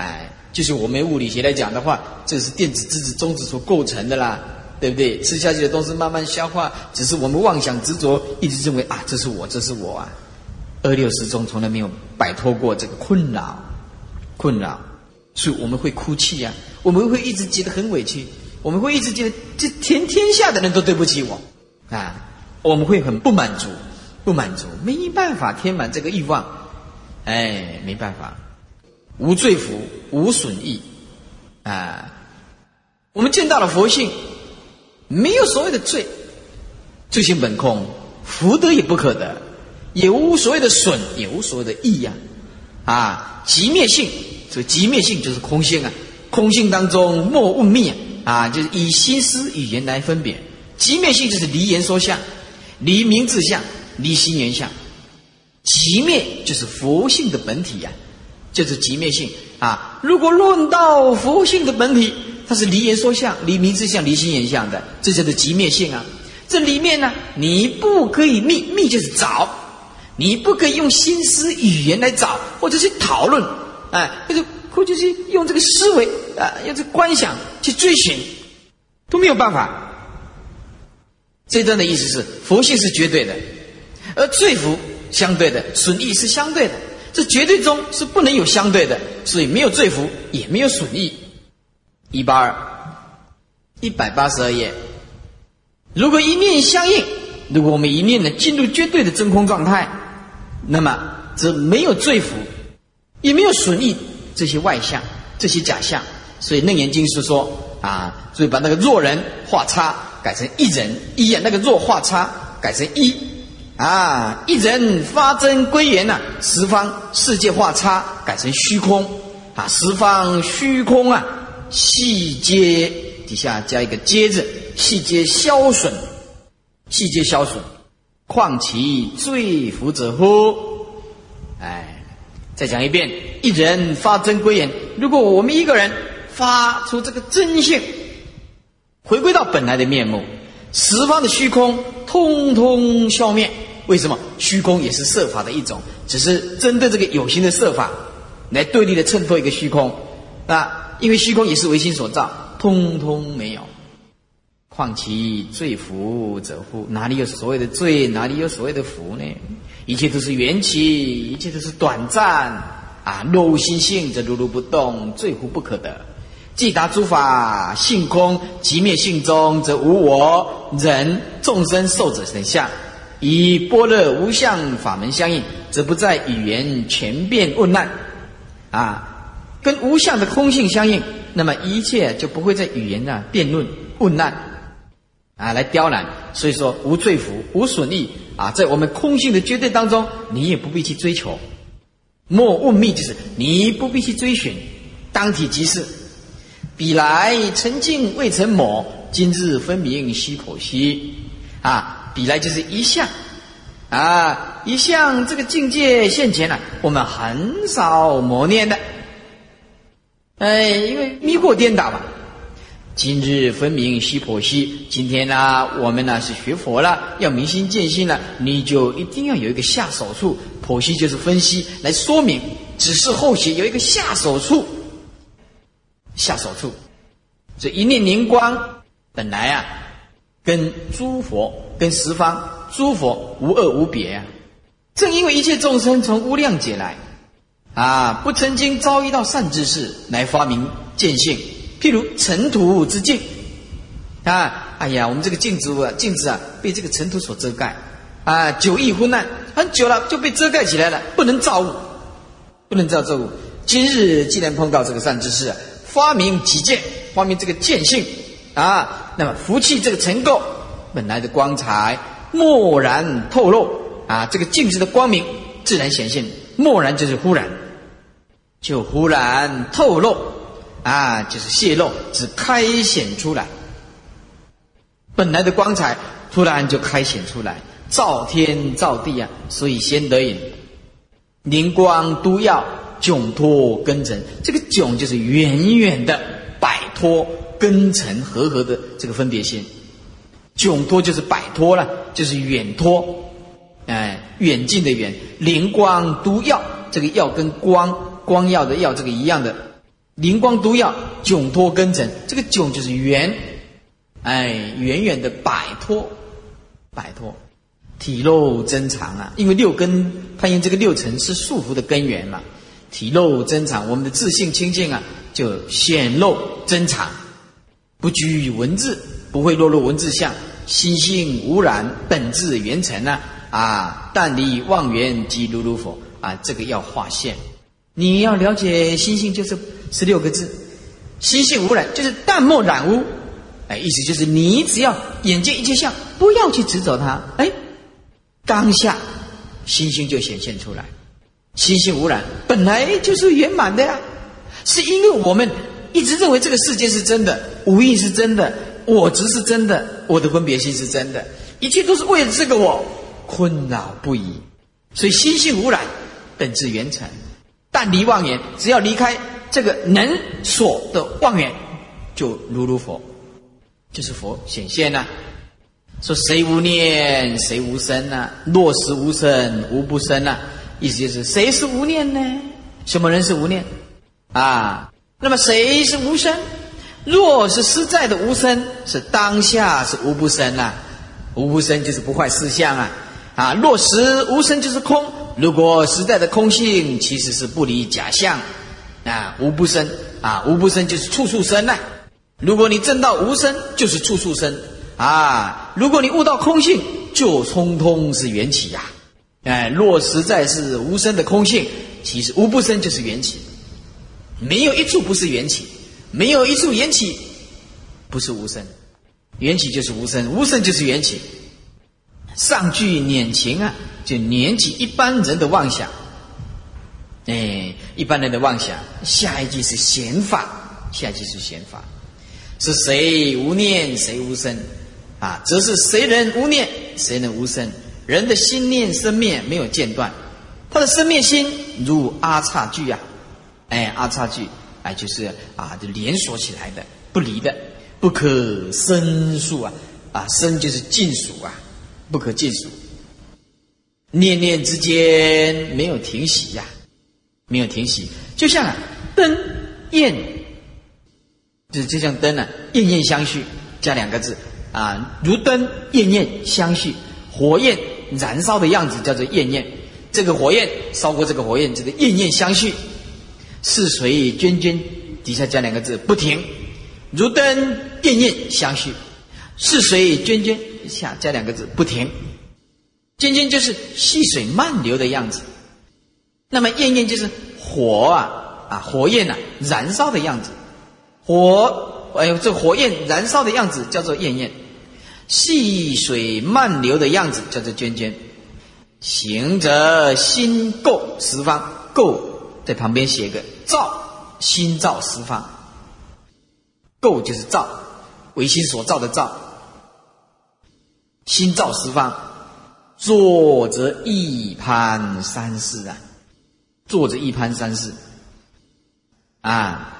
哎，就是我们物理学来讲的话，这是电子、质子、中子所构成的啦，对不对？吃下去的东西慢慢消化，只是我们妄想执着，一直认为啊，这是我，这是我啊。二六十中从来没有摆脱过这个困扰，困扰，所以我们会哭泣呀，我们会一直觉得很委屈，我们会一直觉得这全天下的人都对不起我啊，我们会很不满足，不满足，没办法填满这个欲望。哎，没办法，无罪福，无损益，啊，我们见到了佛性，没有所谓的罪，罪性本空，福德也不可得，也无所谓的损，也无所谓的益呀，啊，极灭性，这极灭性就是空性啊，空性当中莫问灭啊，就是以心思语言来分别，极灭性就是离言说相，离名字相，离心言相。极灭就是佛性的本体呀，就是极灭性啊。如果论到佛性的本体，它是离言说相、离名之相、离心言相的，这叫做极灭性啊。这里面呢，你不可以密密就是找，你不可以用心思语言来找，或者是讨论，哎，或者或者是用这个思维啊，用这观想去追寻，都没有办法。这段的意思是，佛性是绝对的，而罪福。相对的损益是相对的，这绝对中是不能有相对的，所以没有罪福，也没有损益。一八二，一百八十二页。如果一念相应，如果我们一念呢进入绝对的真空状态，那么则没有罪福，也没有损益这些外相、这些假象。所以《楞严经》是说啊，所以把那个弱人画叉改成一人一眼，那个弱画叉改成一。啊！一人发真归元呐，十方世界化差改成虚空啊！十方虚空啊，细节底下加一个“接”字，细节消损，细节消损，况其罪福者乎？哎，再讲一遍：一人发真归元。如果我们一个人发出这个真性，回归到本来的面目，十方的虚空通通消灭。为什么虚空也是设法的一种？只是针对这个有形的设法来对立的衬托一个虚空啊！因为虚空也是唯心所造，通通没有。况其罪福者乎？哪里有所谓的罪？哪里有所谓的福呢？一切都是缘起，一切都是短暂啊！若无心性，则如如不动，罪福不可得。既达诸法性空，即灭性中，则无我、人、众生、受者等相。以般若无相法门相应，则不在语言全变问难，啊，跟无相的空性相应，那么一切就不会在语言啊辩论问难啊，来刁难。所以说无罪福，无损益啊，在我们空性的绝对当中，你也不必去追求。莫问密，就是你不必去追寻，当体即是。彼来曾经未曾抹，今日分明悉剖析。啊，彼来就是一向啊，一向这个境界现前了，我们很少磨练的。哎，因为迷惑颠倒嘛。今日分明悉剖析，今天呢，我们呢是学佛了，要明心见性了，你就一定要有一个下手处。剖析就是分析，来说明，只是后学有一个下手处。下手处，这一念灵光本来啊，跟诸佛、跟十方诸佛无二无别啊。正因为一切众生从无量劫来。啊，不曾经遭遇到善知识来发明见性，譬如尘土之镜，啊，哎呀，我们这个镜子啊，镜子啊，被这个尘土所遮盖，啊，久易昏暗，很久了就被遮盖起来了，不能照物，不能照这物。今日既然碰到这个善知识啊，发明己见，发明这个见性，啊，那么福气这个尘垢本来的光彩蓦然透露，啊，这个镜子的光明自然显现。蓦然就是忽然，就忽然透露，啊，就是泄露，只开显出来。本来的光彩突然就开显出来，照天照地啊，所以先得引。灵光都要窘脱根尘，这个窘就是远远的摆脱根尘合合的这个分别心，窘脱就是摆脱了，就是远脱。哎，远近的远，灵光都要这个要跟光光耀的耀这个一样的，灵光都要窘脱根尘，这个窘就是远，哎，远远的摆脱，摆脱，体肉增长啊，因为六根攀岩这个六尘是束缚的根源嘛，体露真常，我们的自信清净啊，就显露真常，不拘于文字，不会落入文字相，心性无染，本质圆成啊。啊，但离妄缘即如如佛啊，这个要划线。你要了解心性，就是十六个字：心性无染，就是淡漠染污。哎，意思就是你只要眼见一切相，不要去执着它。哎，当下心性就显现出来。心性无染本来就是圆满的呀，是因为我们一直认为这个世界是真的，无意是真的，我执是真的，我的分别心是真的，一切都是为了这个我。困扰不已，所以心性无染，本质圆成。但离妄言，只要离开这个能所的妄言，就如如佛，就是佛显现了。说谁无念，谁无生呢？若实无生，无不生呢？意思就是谁是无念呢？什么人是无念？啊，那么谁是无生？若是实在的无生，是当下是无不生啊。无不生就是不坏思相啊。啊，若实无生就是空。如果实在的空性，其实是不离假象。啊，无不生啊，无不生就是处处生呐。如果你证到无生，就是处处生啊。如果你悟到空性，就通通是缘起呀。哎，若实在是无生的空性，其实无不生就是缘起。没有一处不是缘起，没有一处缘起不是无生。缘起就是无生，无生就是缘起。上句念情啊，就念起一般人的妄想，哎，一般人的妄想。下一句是显法，下一句是显法，是谁无念谁无生啊？则是谁人无念谁能无生？人的心念生灭没有间断，他的生灭心如阿刹句啊，哎，阿刹句哎，就是啊，就连锁起来的，不离的，不可生数啊，啊，生就是尽数啊。不可尽数，念念之间没有停息呀，没有停息，就像啊灯焰，就就像灯啊，焰焰相续，加两个字啊，如灯焰焰相续，火焰燃烧的样子叫做焰焰，这个火焰烧过这个火焰，这个焰焰相续，似水涓涓，底下加两个字不停，如灯焰焰相续，似水涓涓。下加两个字，不停，渐渐就是细水慢流的样子。那么焰焰就是火啊啊，火焰呐，燃烧的样子。火哎呦，这火焰燃烧的样子叫做焰焰，细水漫流的样子叫做涓涓。行者心构十方，构在旁边写个造，心造十方。构就是造，唯心所造的造。心造十方，坐则一攀三世啊，坐着一攀三世啊。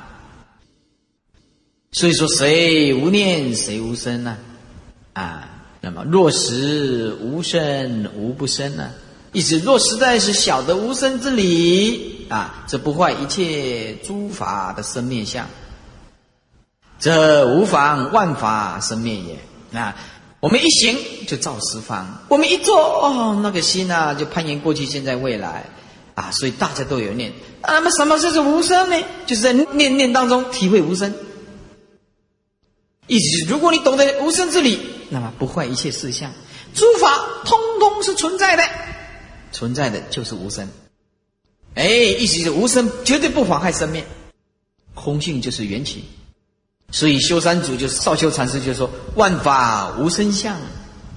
所以说，谁无念，谁无身呢？啊，啊那么若实无生，无不生呢？意思若实在是晓得无生之理啊，这不坏一切诸法的生灭相，这无妨万法生灭也。啊，我们一行就造十方，我们一做哦，那个心啊就攀岩过去、现在、未来啊，所以大家都有念。那么什么是无生呢？就是在念念当中体会无生。意思，如果你懂得无生之理，那么不坏一切事相，诸法通通是存在的，存在的就是无生。哎，意思是无生绝对不妨害生命，空性就是缘起。所以修三祖就是少修禅师就说：万法无生相，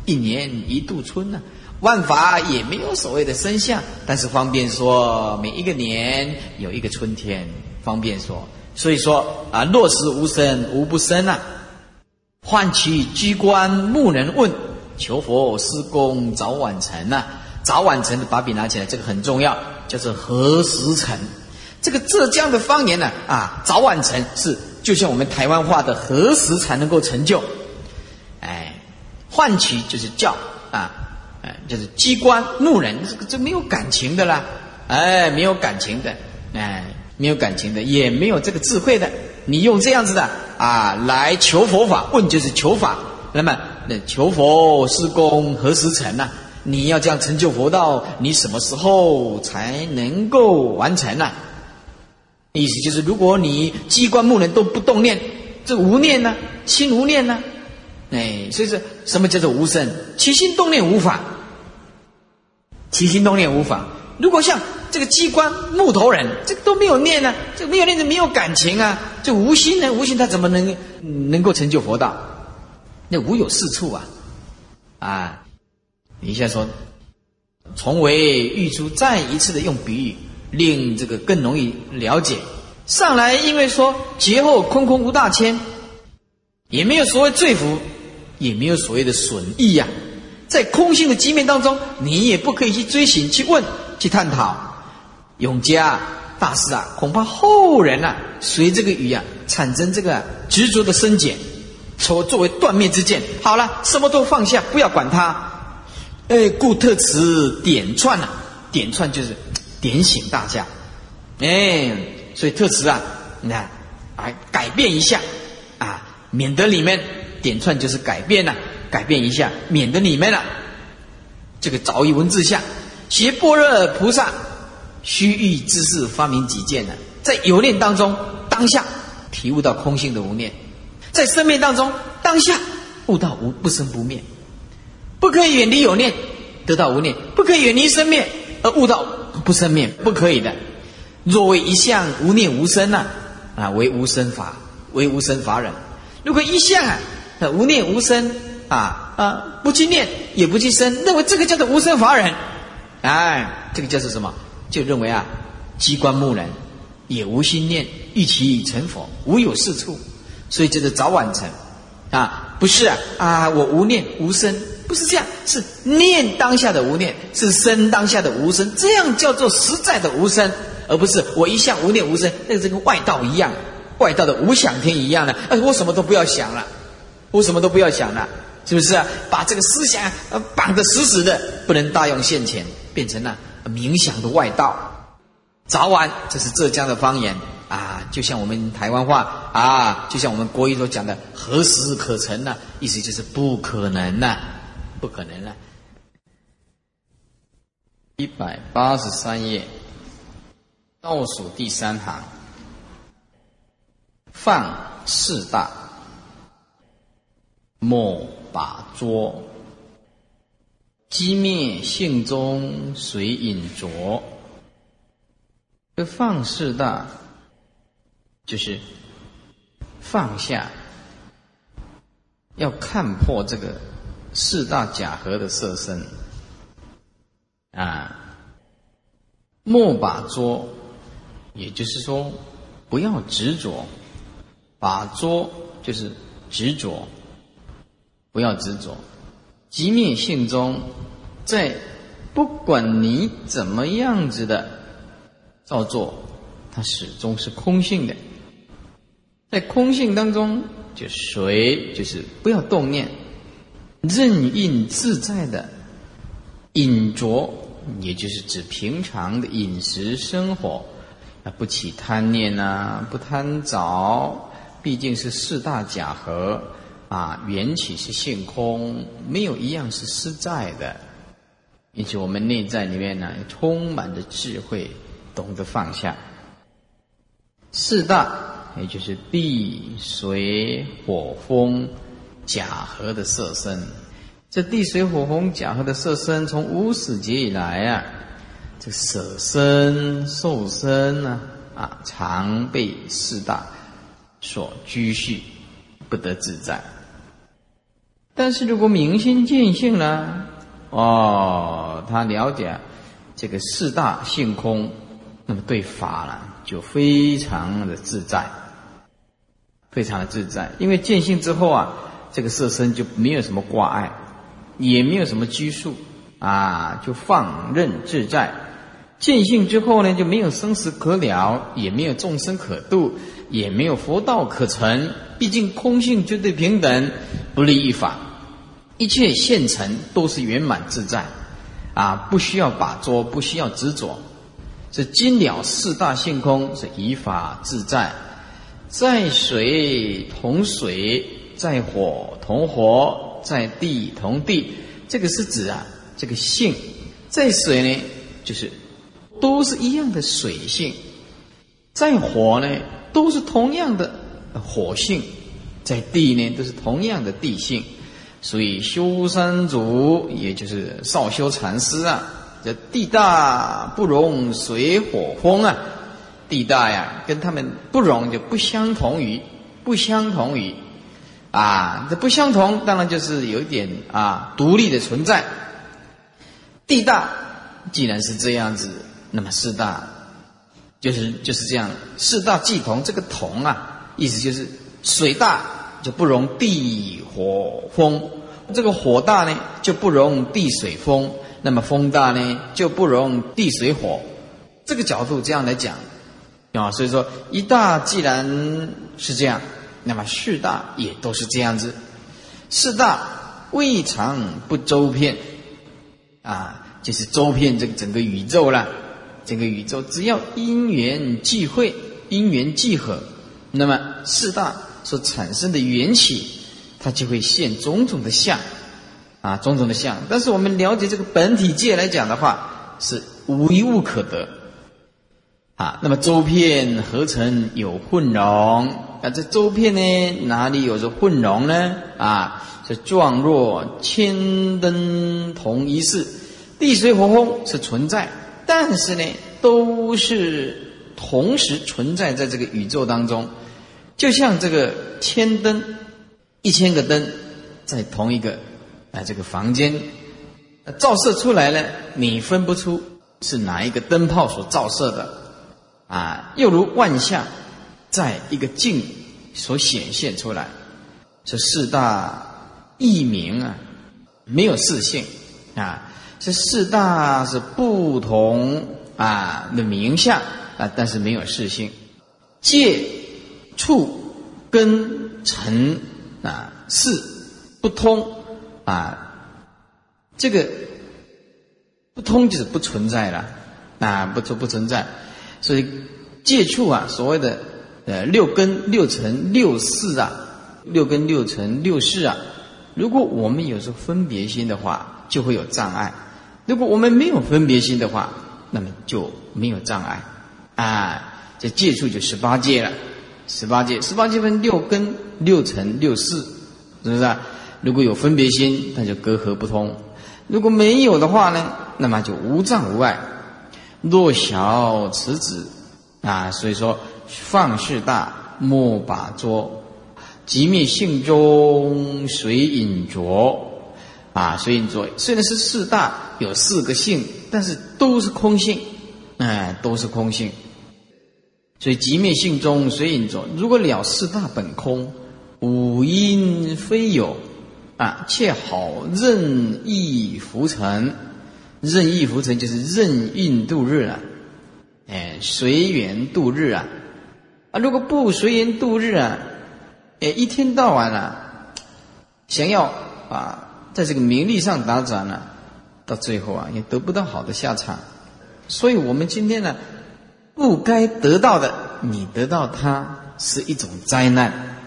一年一度春呢。万法也没有所谓的生相，但是方便说每一个年有一个春天，方便说。所以说啊，若实无生，无不生啊。唤起机关木人问，求佛施功早晚成呐？早晚成的把笔拿起来，这个很重要，叫做何时成？这个浙江的方言呢啊，早晚成是就像我们台湾话的何时才能够成就？哎，唤起就是叫啊，哎，就是机关木人，这个这没有感情的啦，哎，没有感情的，哎，没有感情的，也没有这个智慧的。你用这样子的啊来求佛法，问就是求法。那么那求佛是功何时成呢？你要这样成就佛道，你什么时候才能够完成呢？意思就是，如果你机关木人都不动念，这无念呢？心无念呢？哎，所以说什么叫做无生？起心动念无法，起心动念无法。如果像这个机关木头人，这个都没有念呢，这没有念就没有感情啊，这无心呢，无心他怎么能能够成就佛道？那无有是处啊！啊，你现在说，从为玉珠再一次的用比喻，令这个更容易了解。上来因为说劫后空空无大千，也没有所谓罪福，也没有所谓的损益呀。在空性的机面当中，你也不可以去追寻去问。去探讨，永嘉大师啊，恐怕后人啊，随这个语啊，产生这个执着的深浅，作作为断灭之见。好了，什么都放下，不要管他。哎，故特此点串啊，点串就是点醒大家。哎，所以特此啊，你看，哎改变一下啊，免得里面点串就是改变呐，改变一下，免得里面了这个早已文字下。学般若菩萨须臾之事发明己见呢，在有念当中当下体悟到空性的无念，在生灭当中当下悟到无不生不灭，不可以远离有念得到无念，不可以远离生灭而悟到不生灭，不可以的。若为一向无念无生呢？啊，为无生法，为无生法忍。如果一向啊无念无生啊啊不去念也不去生，认为这个叫做无生法忍。哎，这个叫做什么？就认为啊，机关木人也无心念，欲其成佛，无有是处，所以这是早晚成啊，不是啊啊，我无念无生，不是这样，是念当下的无念，是生当下的无生，这样叫做实在的无生，而不是我一向无念无生，那个跟外道一样，外道的无想天一样的，哎，我什么都不要想了，我什么都不要想了，是不是啊？把这个思想呃绑得死死的，不能大用现前。变成了冥想的外道，早晚这是浙江的方言啊，就像我们台湾话啊，就像我们国语所讲的“何时可成呢？”意思就是不可能呐，不可能了。一百八十三页倒数第三行，放四大，莫把捉。机灭性中随隐着，这放四大就是放下要看破这个四大假合的色身。啊，莫把捉，也就是说，不要执着，把捉就是执着，不要执着，即灭性中，在不管你怎么样子的造作，它始终是空性的，在空性当中。就随就是不要动念，任运自在的饮着，也就是指平常的饮食生活啊，不起贪念呐，不贪着，毕竟是四大假合啊，缘起是性空，没有一样是实在的，因此我们内在里面呢，充满着智慧，懂得放下四大。也就是地水火风假合的色身，这地水火风假合的色身，从无始劫以来啊，这舍身受身呢啊，常被四大所居续，不得自在。但是如果明心见性呢，哦，他了解这个四大性空，那么对法呢，就非常的自在。非常的自在，因为见性之后啊，这个色身就没有什么挂碍，也没有什么拘束啊，就放任自在。见性之后呢，就没有生死可了，也没有众生可度，也没有佛道可成。毕竟空性绝对平等，不立于法，一切现成都是圆满自在啊，不需要把捉，不需要执着。这金鸟四大性空，是以法自在。在水同水，在火同火，在地同地，这个是指啊，这个性，在水呢，就是都是一样的水性；在火呢，都是同样的火性；在地呢，都是同样的地性。所以修三祖，也就是少修禅师啊，这地大不容水火风啊。地大呀，跟他们不容就不相同于，不相同于，啊，这不相同，当然就是有一点啊独立的存在。地大既然是这样子，那么四大就是就是这样，四大既同，这个同啊，意思就是水大就不容地火风，这个火大呢就不容地水风，那么风大呢就不容地水火，这个角度这样来讲。啊，所以说一大既然是这样，那么四大也都是这样子。四大未尝不周遍，啊，就是周遍这个整个宇宙了。整个宇宙只要因缘际会、因缘际合，那么四大所产生的缘起，它就会现种种的相，啊，种种的相。但是我们了解这个本体界来讲的话，是无一物可得。啊，那么周片合成有混融？啊，这周片呢，哪里有着混融呢？啊，是状若千灯同一世，地水火风是存在，但是呢，都是同时存在在这个宇宙当中，就像这个千灯，一千个灯在同一个啊这个房间照射出来呢，你分不出是哪一个灯泡所照射的。啊，又如万象，在一个镜所显现出来，这四大异名啊，没有四性啊，这四大是不同啊的名相啊，但是没有四性，界、处、根、尘啊，四不通啊，这个不通就是不存在了啊，不存不存在。所以，界处啊，所谓的呃六根、六尘、六事啊，六根、六尘、六事啊，如果我们有时候分别心的话，就会有障碍；如果我们没有分别心的话，那么就没有障碍。啊，这借处就十八界了，十八界，十八界分六根、六尘、六事，是不是？啊？如果有分别心，那就隔阂不通；如果没有的话呢，那么就无障无碍。若小此子啊，所以说放事大，莫把捉。即灭性中随隐着，啊，随隐着虽然是四大有四个性，但是都是空性，哎，都是空性。所以即灭性中随隐着，如果了四大本空，五因非有，啊，切好任意浮沉，任意浮沉就是任运度日啊，哎，随缘度日啊，啊，如果不随缘度日啊。哎，一天到晚啊，想要啊，在这个名利上打转呢，到最后啊，也得不到好的下场。所以，我们今天呢，不该得到的，你得到它是一种灾难。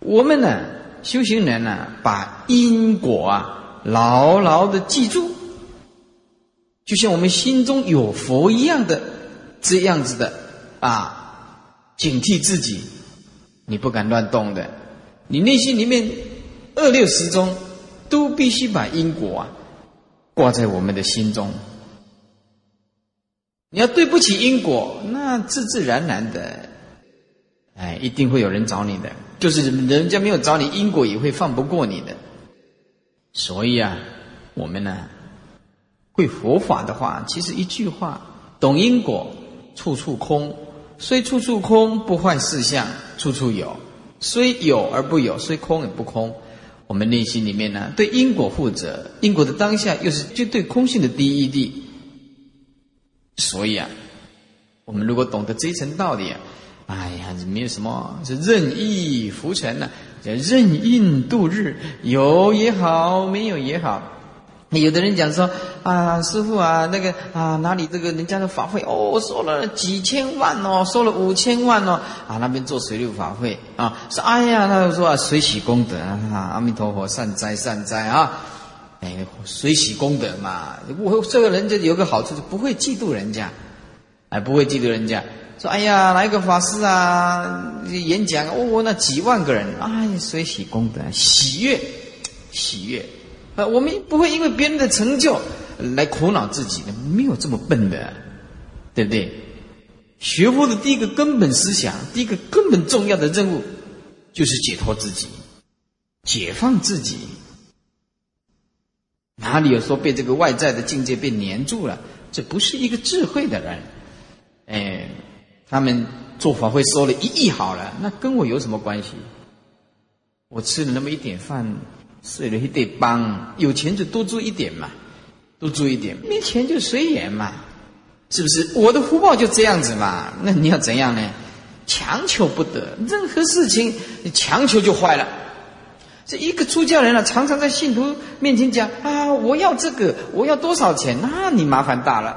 我们呢，修行人呢，把因果啊牢牢的记住，就像我们心中有佛一样的这样子的啊，警惕自己。你不敢乱动的，你内心里面二六十中都必须把因果啊挂在我们的心中。你要对不起因果，那自自然然的，哎，一定会有人找你的。就是人家没有找你，因果也会放不过你的。所以啊，我们呢会佛法的话，其实一句话，懂因果，处处空。虽处处空，不坏事相，处处有；虽有而不有，虽空而不空。我们内心里面呢，对因果负责，因果的当下又是绝对空性的第一地。所以啊，我们如果懂得这一层道理啊，哎呀，没有什么是任意浮沉呢，叫任印度日，有也好，没有也好。有的人讲说啊，师傅啊，那个啊，哪里这个人家的法会哦，收了几千万哦，收了五千万哦，啊，那边做水陆法会啊，说哎呀，他就说啊，水洗功德啊，阿弥陀佛，善哉善哉啊，哎，水洗功德嘛，我这个人就有个好处，就不会嫉妒人家，哎，不会嫉妒人家，说哎呀，来个法师啊，演讲哦，那几万个人，哎，水洗功德，喜悦，喜悦。啊，我们不会因为别人的成就来苦恼自己的，没有这么笨的，对不对？学佛的第一个根本思想，第一个根本重要的任务，就是解脱自己，解放自己。哪里有说被这个外在的境界被黏住了？这不是一个智慧的人。哎，他们做法会收了一亿好了，那跟我有什么关系？我吃了那么一点饭。睡了一得帮，有钱就多做一点嘛，多做一点；没钱就随缘嘛，是不是？我的福报就这样子嘛。那你要怎样呢？强求不得，任何事情你强求就坏了。这一个出家人啊，常常在信徒面前讲啊，我要这个，我要多少钱？那你麻烦大了。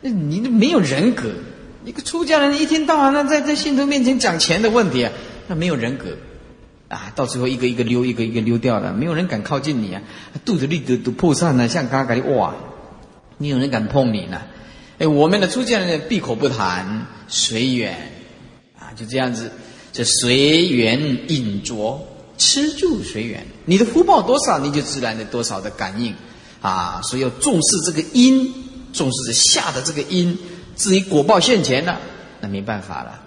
那你没有人格。一个出家人一天到晚那在在信徒面前讲钱的问题啊，那没有人格。啊，到最后一个一个溜，一个一个溜掉了，没有人敢靠近你啊！肚子里都都破散了，像嘎嘎的哇，没有人敢碰你呢。哎，我们的出家人闭口不谈，随缘啊，就这样子，这随缘引着，吃住随缘。你的福报多少，你就自然的多少的感应啊。所以要重视这个因，重视下的这个因。至于果报现前了，那没办法了。